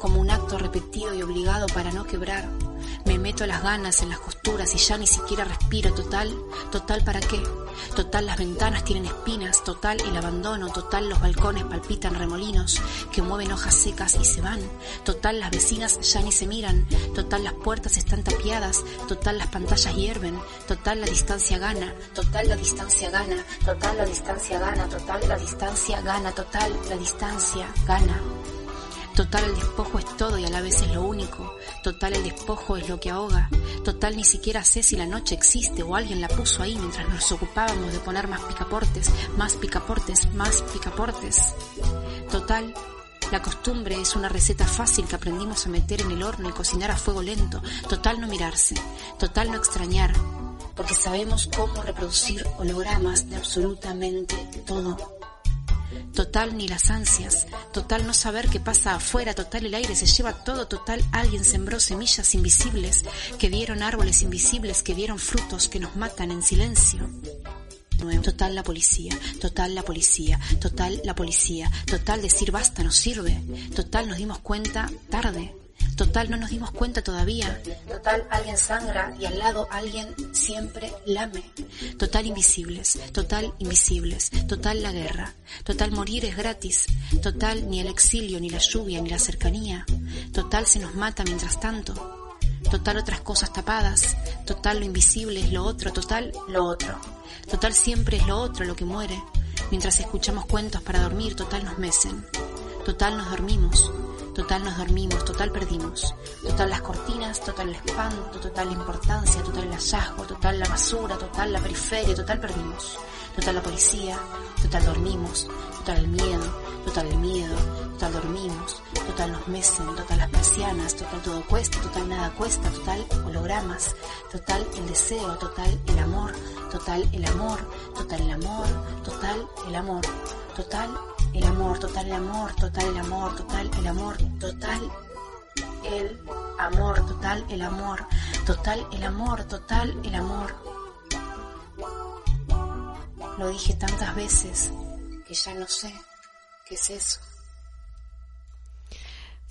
como un acto repetido y obligado para no quebrar me meto las ganas en las costuras y ya ni siquiera respiro. Total, total para qué. Total las ventanas tienen espinas. Total el abandono. Total los balcones palpitan remolinos que mueven hojas secas y se van. Total las vecinas ya ni se miran. Total las puertas están tapiadas. Total las pantallas hierven. Total la distancia gana. Total la distancia gana. Total la distancia gana. Total la distancia gana. Total la distancia gana. Total el despojo es todo y a la vez es lo único. Total el despojo es lo que ahoga. Total ni siquiera sé si la noche existe o alguien la puso ahí mientras nos ocupábamos de poner más picaportes, más picaportes, más picaportes. Total, la costumbre es una receta fácil que aprendimos a meter en el horno y cocinar a fuego lento. Total no mirarse. Total no extrañar. Porque sabemos cómo reproducir hologramas de absolutamente todo. Total ni las ansias, total no saber qué pasa afuera, total el aire se lleva todo, total alguien sembró semillas invisibles, que dieron árboles invisibles, que dieron frutos que nos matan en silencio. Total la policía, total la policía, total la policía, total decir basta no sirve, total nos dimos cuenta tarde, Total, no nos dimos cuenta todavía. Total, alguien sangra y al lado alguien siempre lame. Total, invisibles. Total, invisibles. Total, la guerra. Total, morir es gratis. Total, ni el exilio, ni la lluvia, ni la cercanía. Total, se nos mata mientras tanto. Total, otras cosas tapadas. Total, lo invisible es lo otro. Total, lo otro. Total, siempre es lo otro lo que muere. Mientras escuchamos cuentos para dormir, total nos mecen. Total, nos dormimos. Total nos dormimos, total perdimos. Total las cortinas, total el espanto, total la importancia, total el hallazgo, total la basura, total la periferia, total perdimos. Total la policía, total dormimos, total el miedo, total el miedo, total dormimos, total nos mecen, total las persianas, total todo cuesta, total nada cuesta, total hologramas, total el deseo, total el amor, total el amor, total el amor, total el amor, total el amor, total el amor, total el amor, total el amor, total el amor, total el amor, total el amor, total el amor. Lo dije tantas veces que ya no sé qué es eso.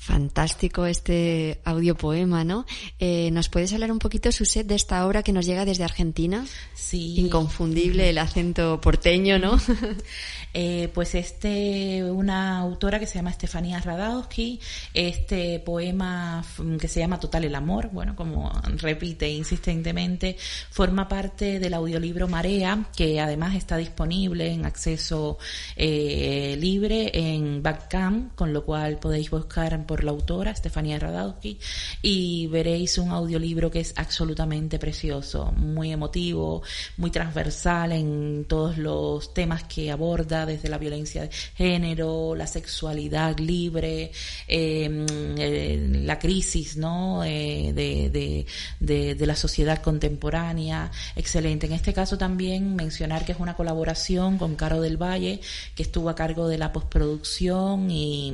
Fantástico este audiopoema, ¿no? Eh, ¿Nos puedes hablar un poquito, Suset, de esta obra que nos llega desde Argentina? Sí. Inconfundible el acento porteño, ¿no? Eh, pues este, una autora que se llama Estefanía Radowski, este poema que se llama Total el Amor, bueno, como repite insistentemente, forma parte del audiolibro Marea, que además está disponible en acceso eh, libre en Backcam, con lo cual podéis buscar por la autora, Estefanía Radowski, y veréis un audiolibro que es absolutamente precioso, muy emotivo, muy transversal en todos los temas que aborda desde la violencia de género, la sexualidad libre, em, eh, la crisis ¿no? Eh, de, de, la sociedad contemporánea. Excelente. En este caso también mencionar que es una colaboración con Caro del Valle, que estuvo a cargo de la postproducción y,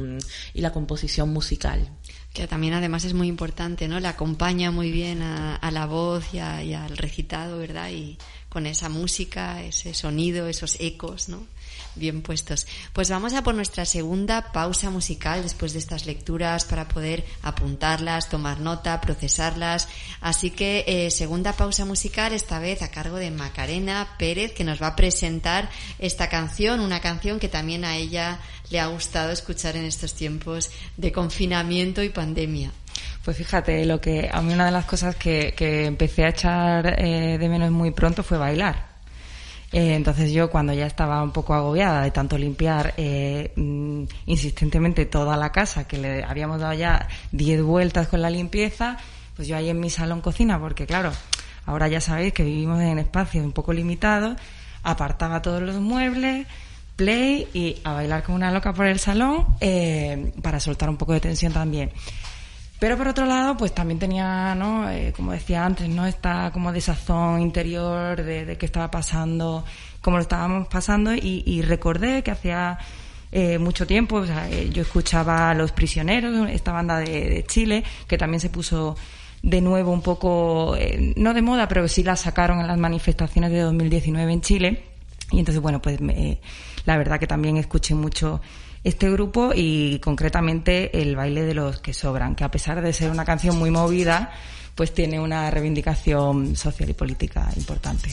y la composición musical que también además es muy importante, ¿no? Le acompaña muy bien a, a la voz y, y, al recitado, ¿verdad? Y con esa música, ese sonido, esos ecos, ¿no? bien puestos. Pues vamos a por nuestra segunda pausa musical después de estas lecturas para poder apuntarlas, tomar nota, procesarlas. Así que eh, segunda pausa musical, esta vez a cargo de Macarena Pérez, que nos va a presentar esta canción, una canción que también a ella le ha gustado escuchar en estos tiempos de confinamiento y pandemia. Pues fíjate, lo que a mí una de las cosas que, empecé a echar eh, de menos muy pronto fue bailar. Eh, entonces yo cuando ya estaba un poco agobiada de tanto limpiar eh, mm, insistentemente toda la casa, que le habíamos dado ya 10 vueltas con la limpieza, pues yo ahí en mi salón cocina, porque claro, ahora ya sabéis que vivimos en espacios un poco limitados, apartaba todos los muebles, play y a bailar como una loca por el salón eh, para soltar un poco de tensión también. Pero por otro lado, pues también tenía, ¿no? Eh, como decía antes, ¿no? Esta como desazón interior de, de qué estaba pasando, cómo lo estábamos pasando y, recordé que hacía eh, mucho tiempo, o sea, eh, yo escuchaba a Los Prisioneros, esta banda de, Chile, que también se puso de nuevo un poco, no de moda, pero sí la sacaron en las manifestaciones de 2019 en Chile. Y entonces, bueno, pues la verdad que también escuché mucho este grupo y concretamente el baile de los que sobran, que a pesar de ser una canción muy movida, pues tiene una reivindicación social y política importante.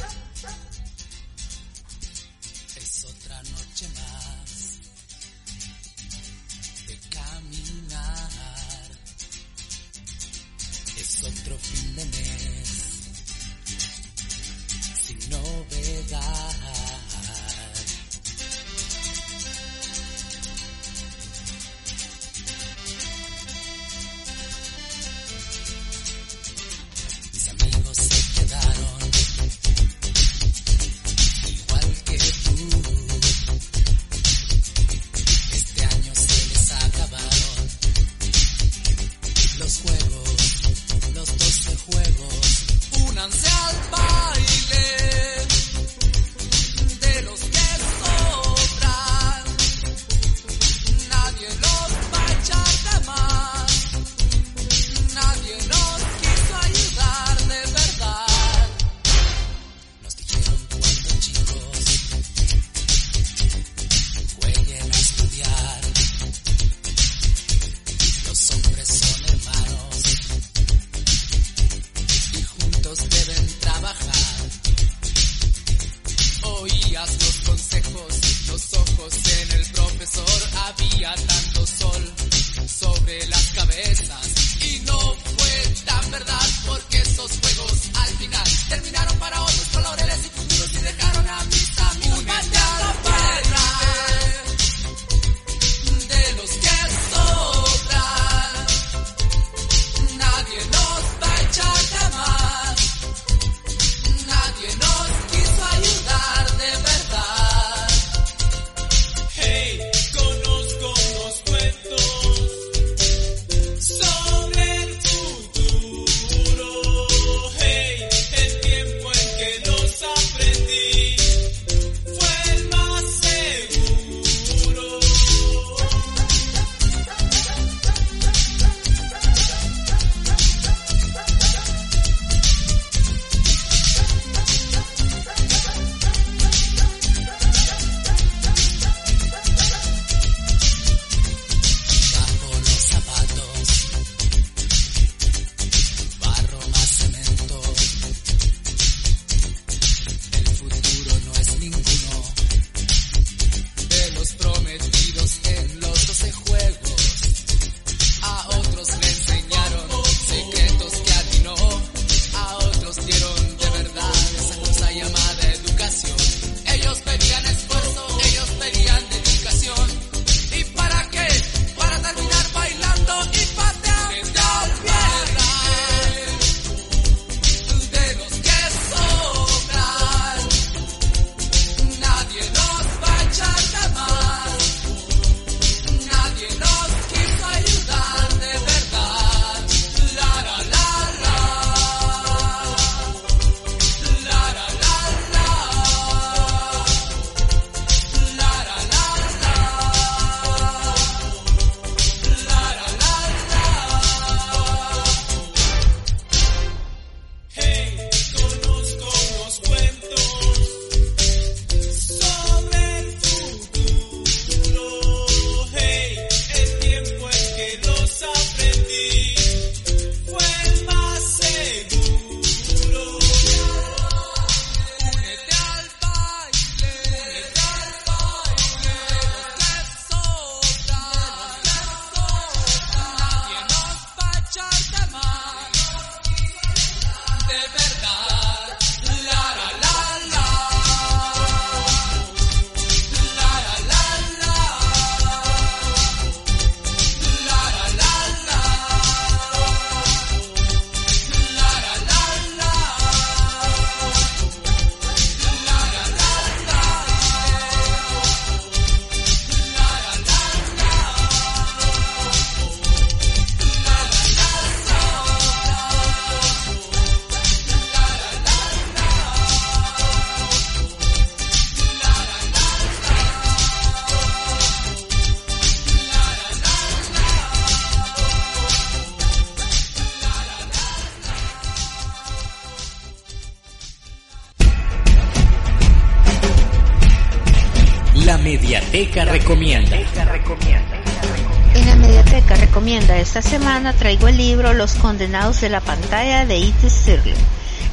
Semana traigo el libro Los Condenados de la Pantalla de Ite Stirling.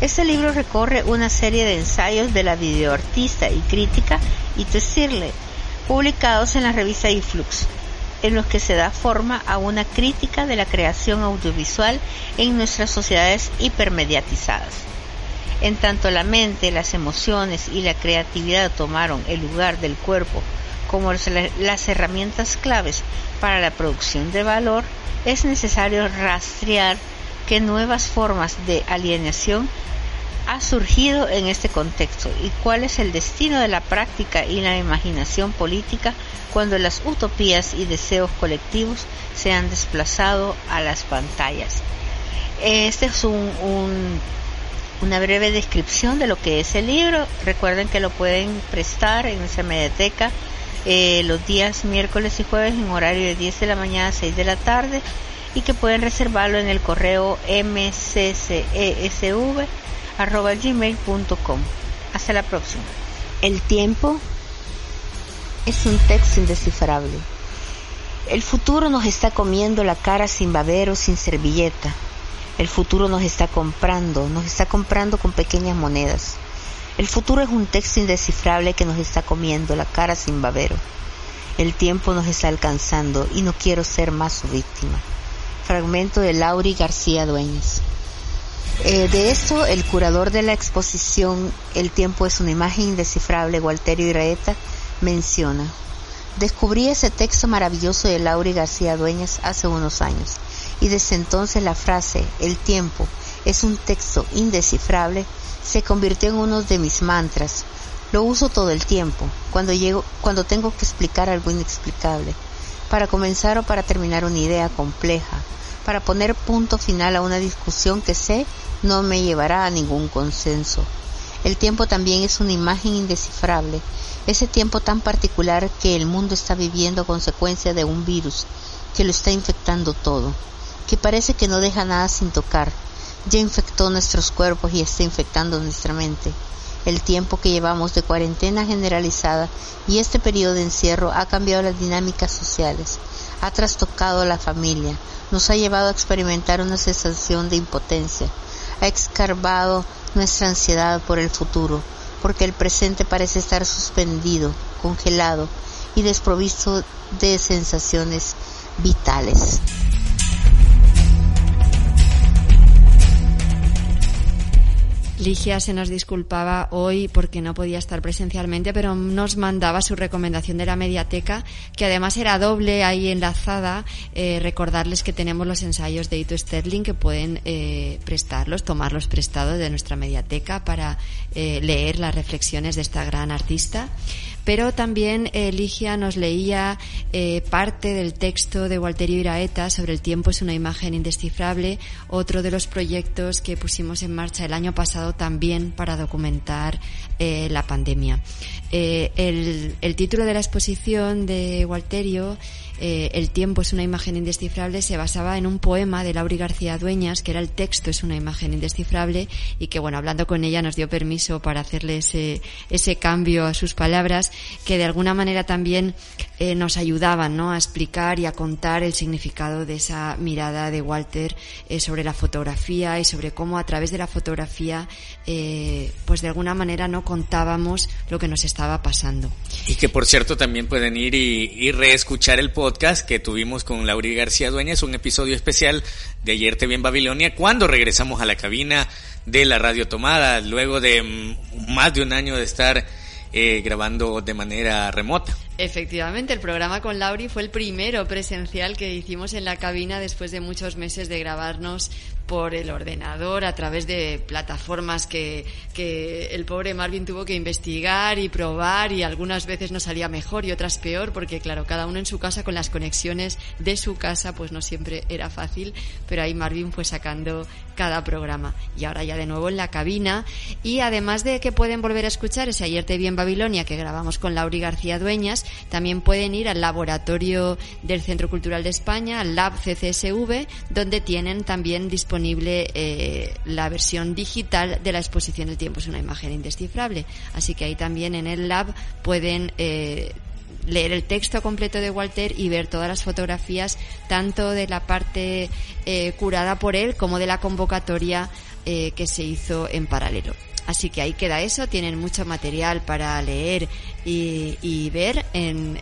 Este libro recorre una serie de ensayos de la videoartista y crítica Ite Stirling, publicados en la revista Influx, en los que se da forma a una crítica de la creación audiovisual en nuestras sociedades hipermediatizadas. En tanto la mente, las emociones y la creatividad tomaron el lugar del cuerpo como las herramientas claves para la producción de valor, es necesario rastrear qué nuevas formas de alienación ha surgido en este contexto y cuál es el destino de la práctica y la imaginación política cuando las utopías y deseos colectivos se han desplazado a las pantallas. Este es un, una breve descripción de lo que es el libro. Recuerden que lo pueden prestar en nuestra mediateca eh, los días miércoles y jueves en horario de 10 de la mañana a 6 de la tarde y que pueden reservarlo en el correo mccesv.gmail.com. Hasta la próxima. El tiempo es un texto indescifrable. El futuro nos está comiendo la cara sin babero, sin servilleta. El futuro nos está comprando, nos está comprando con pequeñas monedas. El futuro es un texto indescifrable que nos está comiendo la cara sin babero. El tiempo nos está alcanzando y no quiero ser más su víctima. Fragmento de Lauri García Dueñas. Eh, de esto, el curador de la exposición El tiempo es una imagen indescifrable, Walterio Iraeta, menciona. Descubrí ese texto maravilloso de Lauri García Dueñas hace unos años y desde entonces la frase El tiempo es un texto indescifrable se convirtió en uno de mis mantras. Lo uso todo el tiempo, cuando llego, cuando tengo que explicar algo inexplicable, para comenzar o para terminar una idea compleja, para poner punto final a una discusión que sé no me llevará a ningún consenso. El tiempo también es una imagen indescifrable, ese tiempo tan particular que el mundo está viviendo consecuencia de un virus que lo está infectando todo, que parece que no deja nada sin tocar, ya infectó nuestros cuerpos y está infectando nuestra mente. El tiempo que llevamos de cuarentena generalizada y este periodo de encierro ha cambiado las dinámicas sociales, ha trastocado la familia, nos ha llevado a experimentar una sensación de impotencia, ha excavado nuestra ansiedad por el futuro, porque el presente parece estar suspendido, congelado y desprovisto de sensaciones vitales. Ligia se nos disculpaba hoy porque no podía estar presencialmente, pero nos mandaba su recomendación de la mediateca, que además era doble ahí enlazada. Eh, recordarles que tenemos los ensayos de Ito Sterling que pueden eh, prestarlos, tomarlos prestados de nuestra mediateca para eh, leer las reflexiones de esta gran artista pero también eh, Ligia nos leía eh, parte del texto de Walterio Iraeta sobre el tiempo es una imagen indescifrable, otro de los proyectos que pusimos en marcha el año pasado también para documentar eh, la pandemia. El, el, título de la exposición de Walterio eh, El tiempo es una imagen indescifrable se basaba en un poema de Lauri García Dueñas, que era el texto es una imagen indescifrable y que, bueno, hablando con ella nos dio permiso para hacerle ese, ese cambio a sus palabras, que de alguna manera también eh, nos ayudaban ¿no? a explicar y a contar el significado de esa mirada de Walter eh, sobre la fotografía y sobre cómo a través de la fotografía eh, pues de alguna manera no contábamos lo que nos estaba pasando. Y que por cierto también pueden ir y, reescuchar el podcast que tuvimos con Lauri García Dueñas, un episodio especial de Ayer te vi en Babilonia, cuando regresamos a la cabina de la radio tomada, luego de mm, más de un año de estar grabando de manera remota. Efectivamente, el programa con Lauri fue el primero presencial que hicimos en la cabina después de muchos meses de grabarnos por el ordenador a través de plataformas que, que, el pobre Marvin tuvo que investigar y probar y algunas veces nos salía mejor y otras peor porque claro, cada uno en su casa con las conexiones de su casa pues no siempre era fácil, pero ahí Marvin fue sacando cada programa. Y ahora ya de nuevo en la cabina. Y además de que pueden volver a escuchar ese Ayer te vi en Babilonia que grabamos con Lauri García Dueñas, también pueden ir al laboratorio del Centro Cultural de España, al Lab CCSV, donde tienen también disponible eh, la versión digital de la exposición El tiempo es una imagen indescifrable. Así que ahí también en el Lab pueden eh, leer el texto completo de Walter y ver todas las fotografías, tanto de la parte eh, curada por él como de la convocatoria que se hizo en paralelo. Así que ahí queda eso, tienen mucho material para leer y, ver en,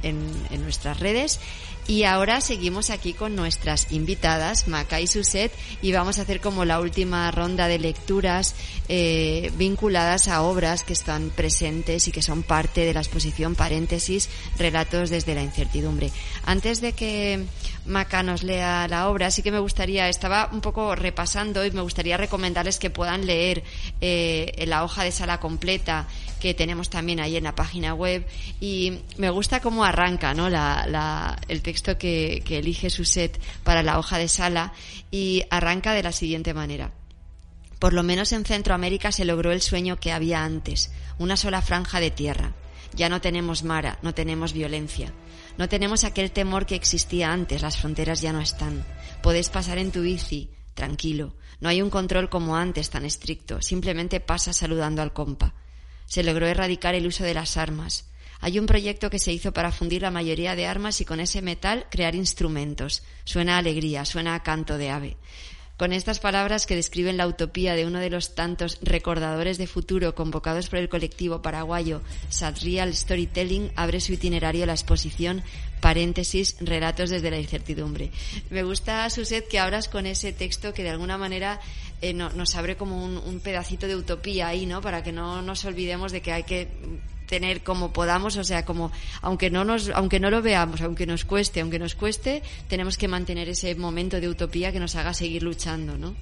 nuestras redes. Y ahora seguimos aquí con nuestras invitadas, Maca y Suset, y vamos a hacer como la última ronda de lecturas eh, vinculadas a obras que están presentes y que son parte de la exposición paréntesis, relatos desde la incertidumbre. Antes de que Maca nos lea la obra, sí que me gustaría, estaba un poco repasando y me gustaría recomendarles que puedan leer eh, la hoja de sala completa que tenemos también ahí en la página web y me gusta cómo arranca ¿no? la, el texto que, que elige Suset para la hoja de sala y arranca de la siguiente manera. Por lo menos en Centroamérica se logró el sueño que había antes, una sola franja de tierra. Ya no tenemos mara, no tenemos violencia. No tenemos aquel temor que existía antes, las fronteras ya no están. Podés pasar en tu bici, tranquilo. No hay un control como antes tan estricto, simplemente pasa saludando al compa se logró erradicar el uso de las armas. Hay un proyecto que se hizo para fundir la mayoría de armas y con ese metal crear instrumentos. Suena a alegría, suena a canto de ave. Con estas palabras que describen la utopía de uno de los tantos recordadores de futuro convocados por el colectivo paraguayo Sadrial Storytelling, abre su itinerario la exposición paréntesis, relatos desde la incertidumbre. Me gusta, Suset, que abras con ese texto que de alguna manera eh, nos abre como un, pedacito de utopía ahí, ¿no? Para que no nos olvidemos de que hay que tener como podamos, o sea, como aunque no nos aunque no lo veamos, aunque nos cueste, aunque nos cueste, tenemos que mantener ese momento de utopía que nos haga seguir luchando, ¿no?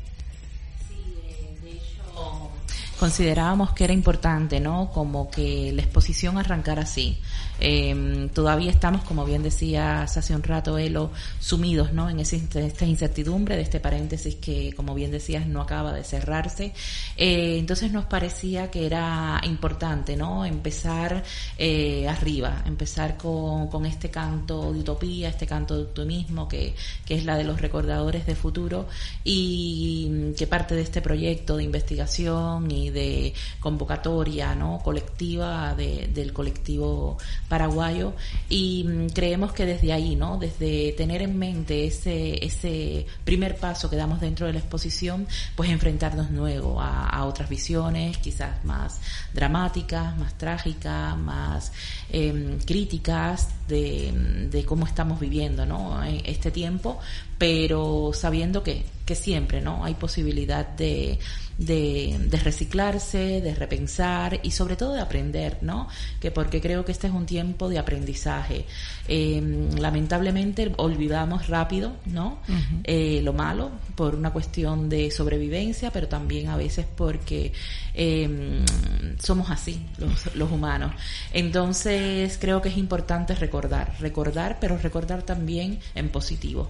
Considerábamos que era importante, ¿no? Como que la exposición arrancara así. Eh, todavía estamos, como bien decía hace un rato Elo, sumidos, ¿no? En ese, esta incertidumbre de este paréntesis que, como bien decías, no acaba de cerrarse. Eh, entonces nos parecía que era importante, ¿no? Empezar eh, arriba, empezar con, con este canto de utopía, este canto de optimismo que, que es la de los recordadores de futuro y que parte de este proyecto de investigación y de convocatoria ¿no? colectiva del colectivo paraguayo y mm, creemos que desde ahí, ¿no? desde tener en mente ese, ese primer paso que damos dentro de la exposición, pues enfrentarnos nuevo a, otras visiones, quizás más dramáticas, más trágicas, más em, críticas de, de, cómo estamos viviendo ¿no? este tiempo, pero sabiendo que, que siempre ¿no? hay posibilidad de, de, reciclarse, de repensar y sobre todo de aprender, ¿no? Que porque creo que este es un tiempo de aprendizaje. Em, lamentablemente olvidamos rápido, ¿no? Eh, lo malo por una cuestión de sobrevivencia, pero también a veces porque em, somos así los, los humanos. Entonces creo que es importante recordar, recordar, pero recordar también en positivo.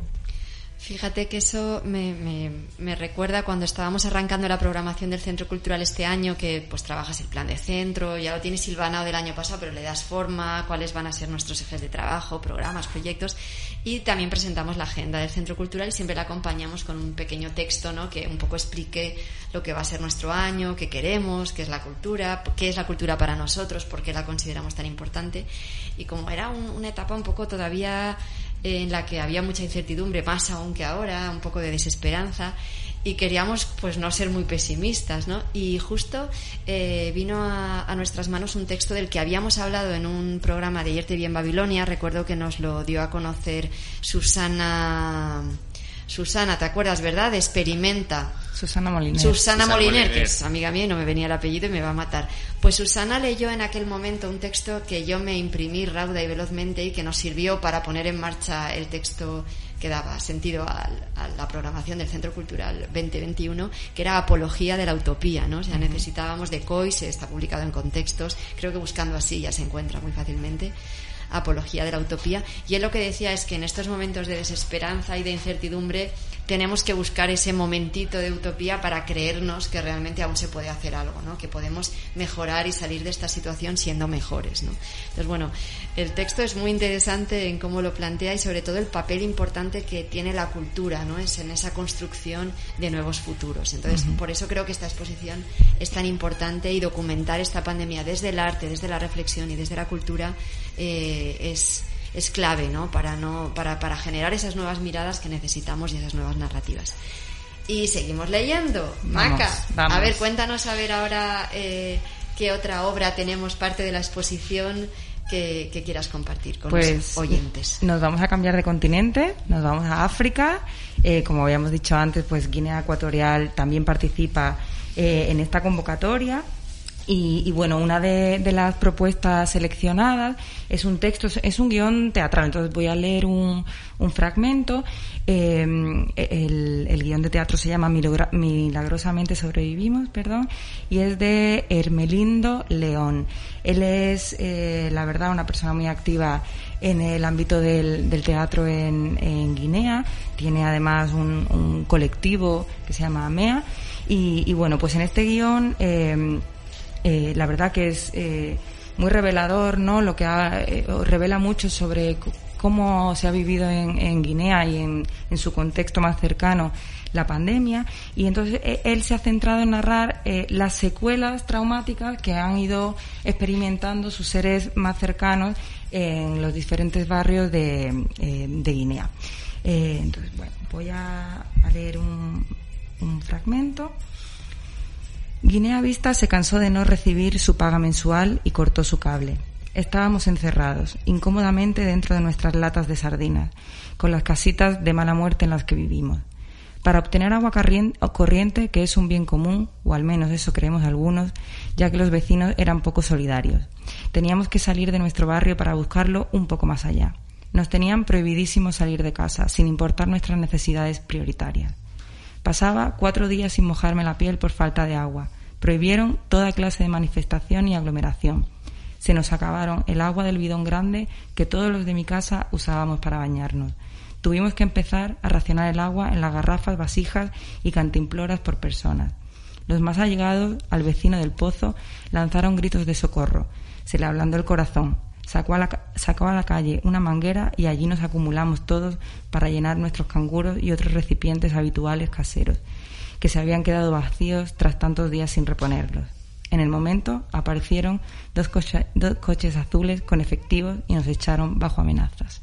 Fíjate que eso me, me, recuerda cuando estábamos arrancando la programación del Centro Cultural este año, que pues trabajas el plan de centro, ya lo tienes silvanado del año pasado, pero le das forma, cuáles van a ser nuestros ejes de trabajo, programas, proyectos, y también presentamos la agenda del Centro Cultural y siempre la acompañamos con un pequeño texto, ¿no? Que un poco explique lo que va a ser nuestro año, qué queremos, qué es la cultura, qué es la cultura para nosotros, por qué la consideramos tan importante. Y como era una etapa un poco todavía en la que había mucha incertidumbre, más aún que ahora, un poco de desesperanza, y queríamos pues no ser muy pesimistas, ¿no? Y justo eh, vino a, a, nuestras manos un texto del que habíamos hablado en un programa de Ayer te vi en Babilonia, recuerdo que nos lo dio a conocer Susana Susana, ¿te acuerdas, verdad? Experimenta. Susana Moliner. Susana, Moliner, que es amiga mía y no me venía el apellido y me va a matar. Pues Susana leyó en aquel momento un texto que yo me imprimí rauda y velozmente y que nos sirvió para poner en marcha el texto que daba sentido a, la programación del Centro Cultural 2021, que era Apología de la Utopía, ¿no? O sea, necesitábamos de COIS, está publicado en contextos, creo que buscando así ya se encuentra muy fácilmente apología de la utopía. Y él lo que decía es que en estos momentos de desesperanza y de incertidumbre, tenemos que buscar ese momentito de utopía para creernos que realmente aún se puede hacer algo, ¿no? que podemos mejorar y salir de esta situación siendo mejores. ¿no? Entonces, bueno, el texto es muy interesante en cómo lo plantea y sobre todo el papel importante que tiene la cultura ¿no? es en esa construcción de nuevos futuros. Entonces, por eso creo que esta exposición es tan importante y documentar esta pandemia desde el arte, desde la reflexión y desde la cultura eh, es es clave ¿no? Para, no para, para generar esas nuevas miradas que necesitamos y esas nuevas narrativas. Y seguimos leyendo. Maca, a ver, cuéntanos a ver ahora eh, qué otra obra tenemos parte de la exposición que, quieras compartir con los pues, oyentes. Nos vamos a cambiar de continente, nos vamos a África. Eh, como habíamos dicho antes, pues Guinea Ecuatorial también participa eh, en esta convocatoria y, bueno, una de, las propuestas seleccionadas es un texto, es un guion teatral. Entonces voy a leer un, un fragmento. Em, el, el, guion de teatro se llama Milagrosamente sobrevivimos, perdón, y es de Hermelindo León. Él es, eh, la verdad, una persona muy activa en el ámbito del, del teatro en, en, Guinea. Tiene además un, un, colectivo que se llama AMEA. Y, y bueno, pues en este guion eh, eh, la verdad que es eh, muy revelador, ¿no? Lo que eh, revela mucho sobre cómo se ha vivido en, Guinea y en, su contexto más cercano la pandemia y entonces él se ha centrado en narrar las secuelas traumáticas que han ido experimentando sus seres más cercanos en los diferentes barrios de, Guinea. entonces, bueno, voy a, leer un fragmento. Guinea Vista se cansó de no recibir su paga mensual y cortó su cable. Estábamos encerrados, incómodamente dentro de nuestras latas de sardinas, con las casitas de mala muerte en las que vivimos. Para obtener agua corriente, que es un bien común, o al menos eso creemos algunos, ya que los vecinos eran poco solidarios. Teníamos que salir de nuestro barrio para buscarlo un poco más allá. Nos tenían prohibidísimo salir de casa, sin importar nuestras necesidades prioritarias. Pasaba cuatro días sin mojarme la piel por falta de agua. Prohibieron toda clase de manifestación y aglomeración. Se nos acabaron el agua del bidón grande que todos los de mi casa usábamos para bañarnos. Tuvimos que empezar a racionar el agua en las garrafas, vasijas y cantimploras por personas. Los más allegados al vecino del pozo lanzaron gritos de socorro. Se le ablandó el corazón sacó a, la, sacó a la calle una manguera y allí nos acumulamos todos para llenar nuestros canguros y otros recipientes habituales caseros, que se habían quedado vacíos tras tantos días sin reponerlos. En el momento aparecieron dos, dos coches azules con efectivos y nos echaron bajo amenazas.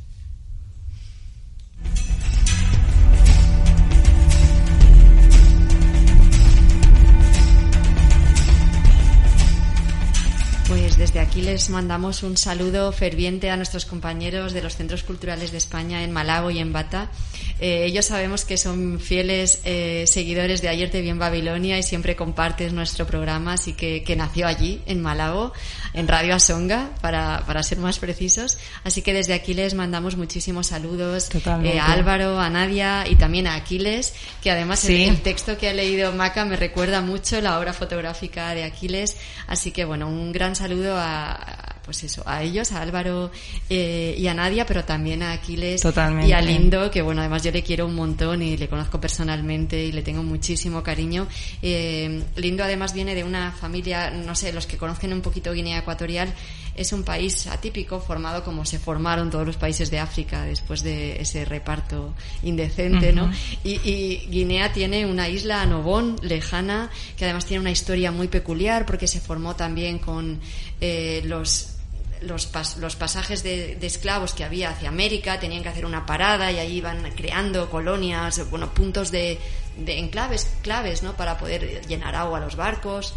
Aquí les mandamos un saludo ferviente a nuestros compañeros de los centros culturales de España en Malago y en Bata. Eh, ellos sabemos que son fieles eh, seguidores de Ayer te vi en Babilonia y siempre compartes nuestro programa, así que, que nació allí, en Malago, en Radio Asonga, para, para, ser más precisos. Así que desde aquí les mandamos muchísimos saludos eh, a Álvaro, a Nadia y también a Aquiles, que además el, el, texto que ha leído Maca me recuerda mucho la obra fotográfica de Aquiles. Así que bueno, un gran saludo a, pues eso, a ellos, a Álvaro eh, y a Nadia, pero también a Aquiles y a Lindo, que bueno, además yo le quiero un montón y le conozco personalmente y le tengo muchísimo cariño. Eh, Lindo además viene de una familia, no sé, los que conocen un poquito Guinea Ecuatorial, es un país atípico formado como se formaron todos los países de África después de ese reparto indecente, ¿no? Y, y, Guinea tiene una isla Anobón lejana que además tiene una historia muy peculiar porque se formó también con eh, los los, los pasajes de, esclavos que había hacia América tenían que hacer una parada y ahí iban creando colonias, bueno, puntos de, de enclaves claves, ¿no? Para poder llenar agua a los barcos.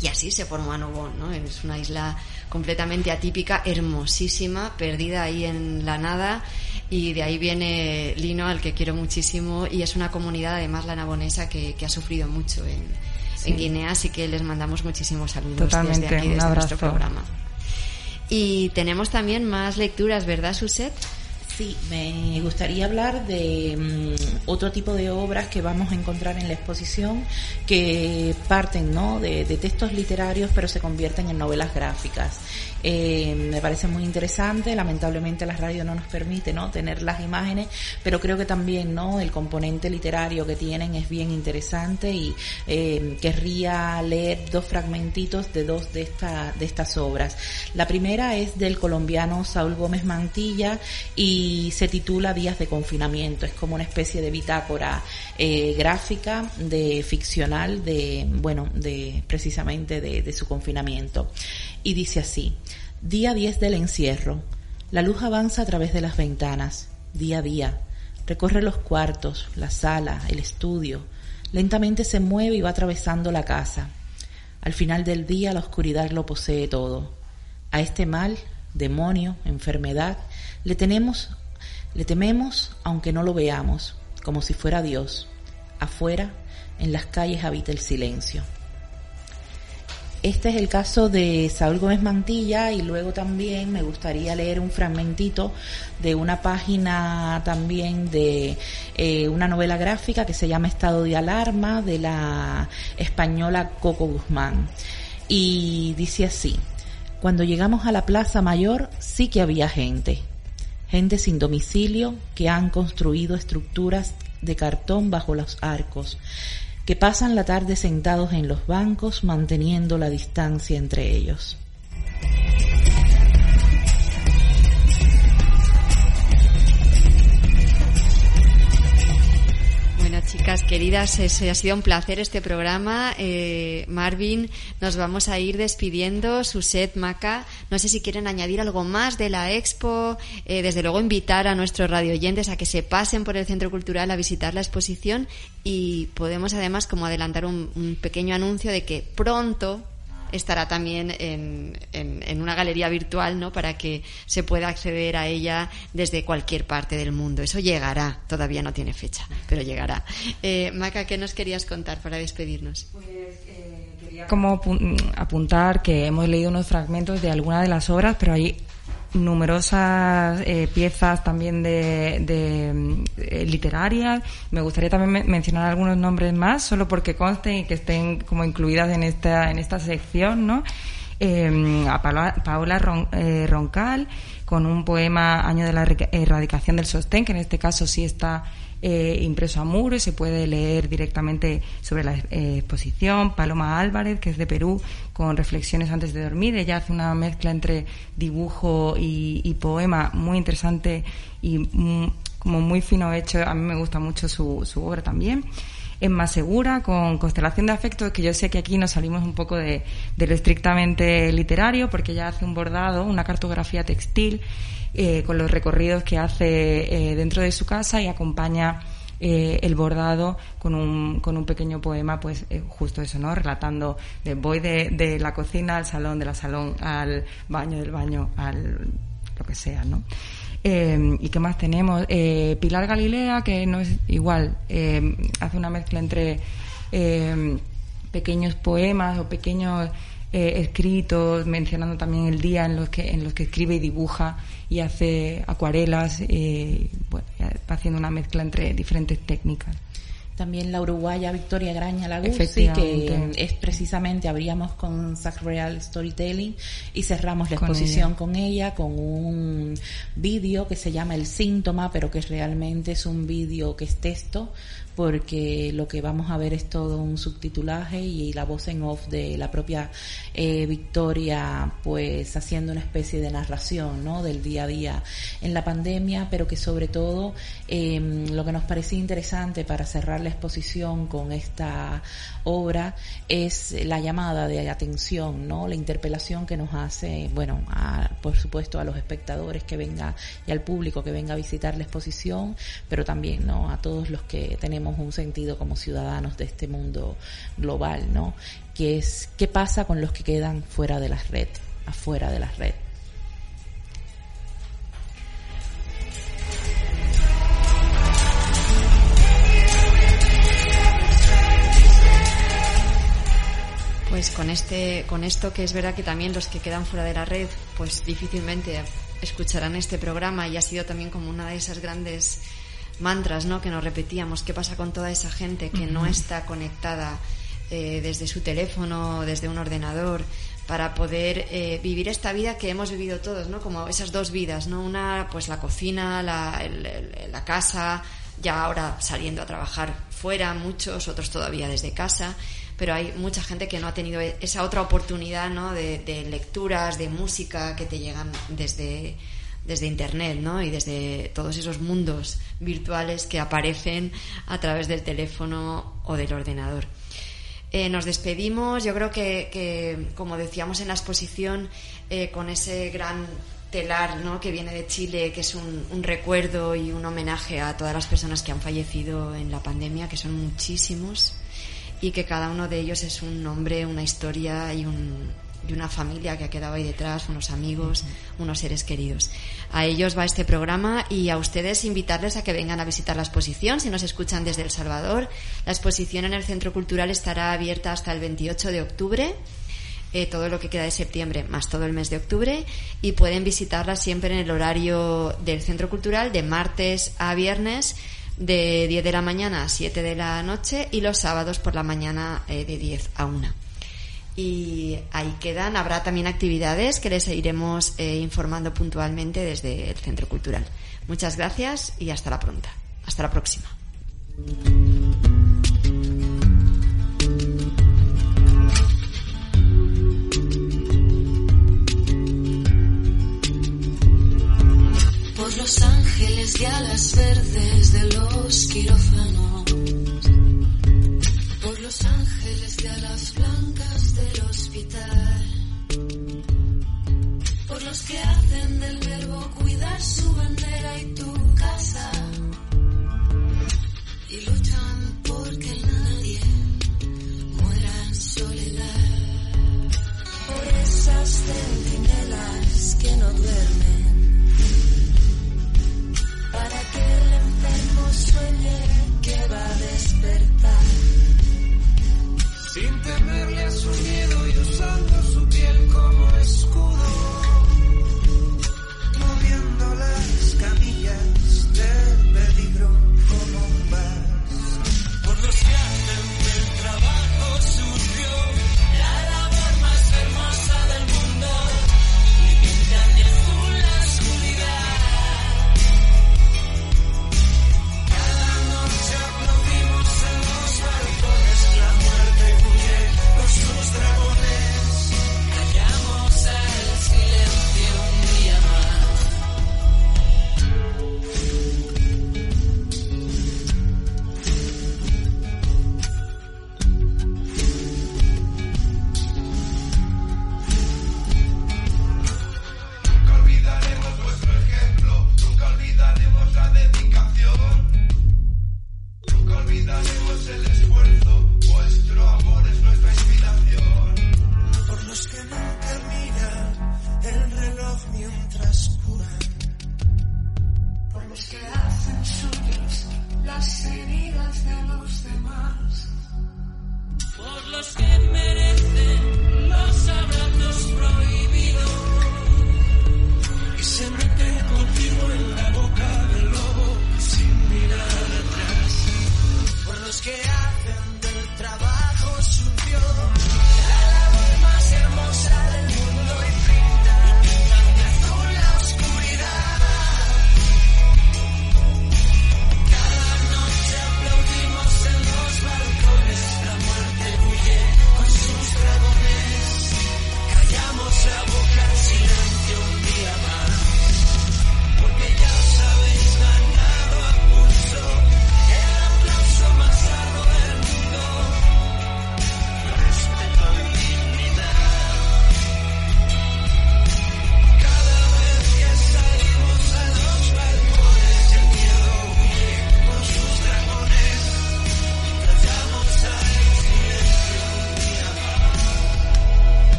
Y así se formó Anobón, ¿no? Es una isla completamente atípica, hermosísima, perdida ahí en la nada. Y de ahí viene Lino, al que quiero muchísimo. Y es una comunidad, además, la nabonesa, que, que ha sufrido mucho en, en Guinea, así que les mandamos muchísimos saludos Totalmente, desde aquí, desde nuestro programa. Y tenemos también más lecturas, ¿verdad, Suset? Sí, me gustaría hablar de mm, otro tipo de obras que vamos a encontrar en la exposición que parten ¿no? de, de textos literarios pero se convierten en novelas gráficas. Eh, me parece muy interesante, lamentablemente la radio no nos permite ¿no? tener las imágenes, pero creo que también ¿no? el componente literario que tienen es bien interesante y eh, querría leer dos fragmentitos de dos de, esta, de estas obras. La primera es del colombiano Saúl Gómez Mantilla y se titula Días de confinamiento, es como una especie de bitácora eh, gráfica de ficcional de, bueno, de precisamente de, de su confinamiento. Y dice así, Día 10 del encierro. La luz avanza a través de las ventanas, día a día. Recorre los cuartos, la sala, el estudio. Lentamente se mueve y va atravesando la casa. Al final del día la oscuridad lo posee todo. A este mal, demonio, enfermedad, le tenemos, le tememos aunque no lo veamos, como si fuera Dios. Afuera, en las calles habita el silencio. Este es el caso de Saúl Gómez Mantilla y luego también me gustaría leer un fragmentito de una página también de eh, una novela gráfica que se llama Estado de Alarma de la española Coco Guzmán. Y dice así, cuando llegamos a la Plaza Mayor sí que había gente, gente sin domicilio que han construido estructuras de cartón bajo los arcos, que pasan la tarde sentados en los bancos manteniendo la distancia entre ellos. Chicas queridas, ese ha sido un placer este programa. Eh, Marvin, nos vamos a ir despidiendo. Suset, Maca, no sé si quieren añadir algo más de la expo. Eh, desde luego, invitar a nuestros radioyentes a que se pasen por el Centro Cultural a visitar la exposición y podemos además como adelantar un, un pequeño anuncio de que pronto estará también en, en, una galería virtual, ¿no? Para que se pueda acceder a ella desde cualquier parte del mundo. Eso llegará, todavía no tiene fecha, pero llegará. Eh, Maca, ¿qué nos querías contar para despedirnos? Pues eh, quería como apuntar que hemos leído unos fragmentos de alguna de las obras, pero hay numerosas eh, piezas también de, de eh, literarias. Me gustaría también mencionar algunos nombres más, solo porque consten y que estén como incluidas en esta en esta sección, ¿no? Eh, a Paola, eh, Roncal con un poema Año de la erradicación del sostén, que en este caso sí está eh, impreso a muro y se puede leer directamente sobre la eh, exposición. Paloma Álvarez, que es de Perú, con reflexiones antes de dormir. Ella hace una mezcla entre dibujo y, poema muy interesante y mm, como muy fino hecho. A mí me gusta mucho su, su obra también es más segura, con constelación de afectos, que yo sé que aquí nos salimos un poco de, de lo estrictamente literario, porque ella hace un bordado, una cartografía textil, eh, con los recorridos que hace eh, dentro de su casa y acompaña eh, el bordado con un, con un pequeño poema, pues justo eso, ¿no? Relatando de voy de, de, la cocina al salón, de la salón al baño, del baño al lo que sea, ¿no? ¿Y qué más tenemos? Pilar Galilea, que no es igual, hace una mezcla entre pequeños poemas o pequeños escritos, mencionando también el día en los que, en los que escribe y dibuja y hace acuarelas, eh, bueno, haciendo una mezcla entre diferentes técnicas. También la uruguaya Victoria Graña Laguzzi, que es precisamente, abríamos con Real Storytelling y cerramos la exposición con ella con un vídeo que se llama El Síntoma, pero que realmente es un vídeo que es texto, porque lo que vamos a ver es todo un subtitulaje y la voz en off de la propia eh, Victoria, pues haciendo una especie de narración ¿no? del día a día en la pandemia, pero que sobre todo em, lo que nos parecía interesante para cerrar la exposición con esta obra es la llamada de atención, ¿no? la interpelación que nos hace, bueno, por supuesto a los espectadores que venga y al público que venga a visitar la exposición, pero también ¿no? a todos los que tenemos un sentido como ciudadanos de este mundo global, ¿no? Que es qué pasa con los que quedan fuera de la red, afuera de la red. Pues con este, con esto que es verdad que también los que quedan fuera de la red, pues difícilmente escucharán este programa y ha sido también como una de esas grandes mantras, ¿no? Que nos repetíamos. ¿Qué pasa con toda esa gente que no está conectada eh, desde su teléfono, desde un ordenador, para poder eh, vivir esta vida que hemos vivido todos, ¿no? Como esas dos vidas, ¿no? Una, pues la cocina, la, la casa, ya ahora saliendo a trabajar fuera, muchos, otros todavía desde casa, pero hay mucha gente que no ha tenido esa otra oportunidad, ¿no? De, de lecturas, de música que te llegan desde desde Internet ¿no? y desde todos esos mundos virtuales que aparecen a través del teléfono o del ordenador. Eh, nos despedimos, yo creo que, como decíamos en la exposición, eh, con ese gran telar ¿no? que viene de Chile, que es un, recuerdo y un homenaje a todas las personas que han fallecido en la pandemia, que son muchísimos, y que cada uno de ellos es un nombre, una historia y un, y una familia que ha quedado ahí detrás, unos amigos, unos seres queridos. A ellos va este programa y a ustedes invitarles a que vengan a visitar la exposición si nos escuchan desde El Salvador. La exposición en el Centro Cultural estará abierta hasta el 28 de octubre. Eh, todo lo que queda de septiembre más todo el mes de octubre y pueden visitarla siempre en el horario del Centro Cultural de martes a viernes de 10 de la mañana a 7 de la noche y los sábados por la mañana eh, de 10 a 1 y ahí quedan. Habrá también actividades que les iremos eh, informando puntualmente desde el Centro Cultural. Muchas gracias y hasta la pronta. Hasta la próxima. Por los ángeles y alas verdes de los quirófanos por los ángeles de alas por los que hacen del verbo cuidar su bandera y tu casa, y luchan porque nadie muera en soledad, por esas centinelas que no duermen, para que el enfermo sueñe que va a despertar. Sin temerle a su miedo y usando su piel como escudo, camillas del peligro como un vas. Por los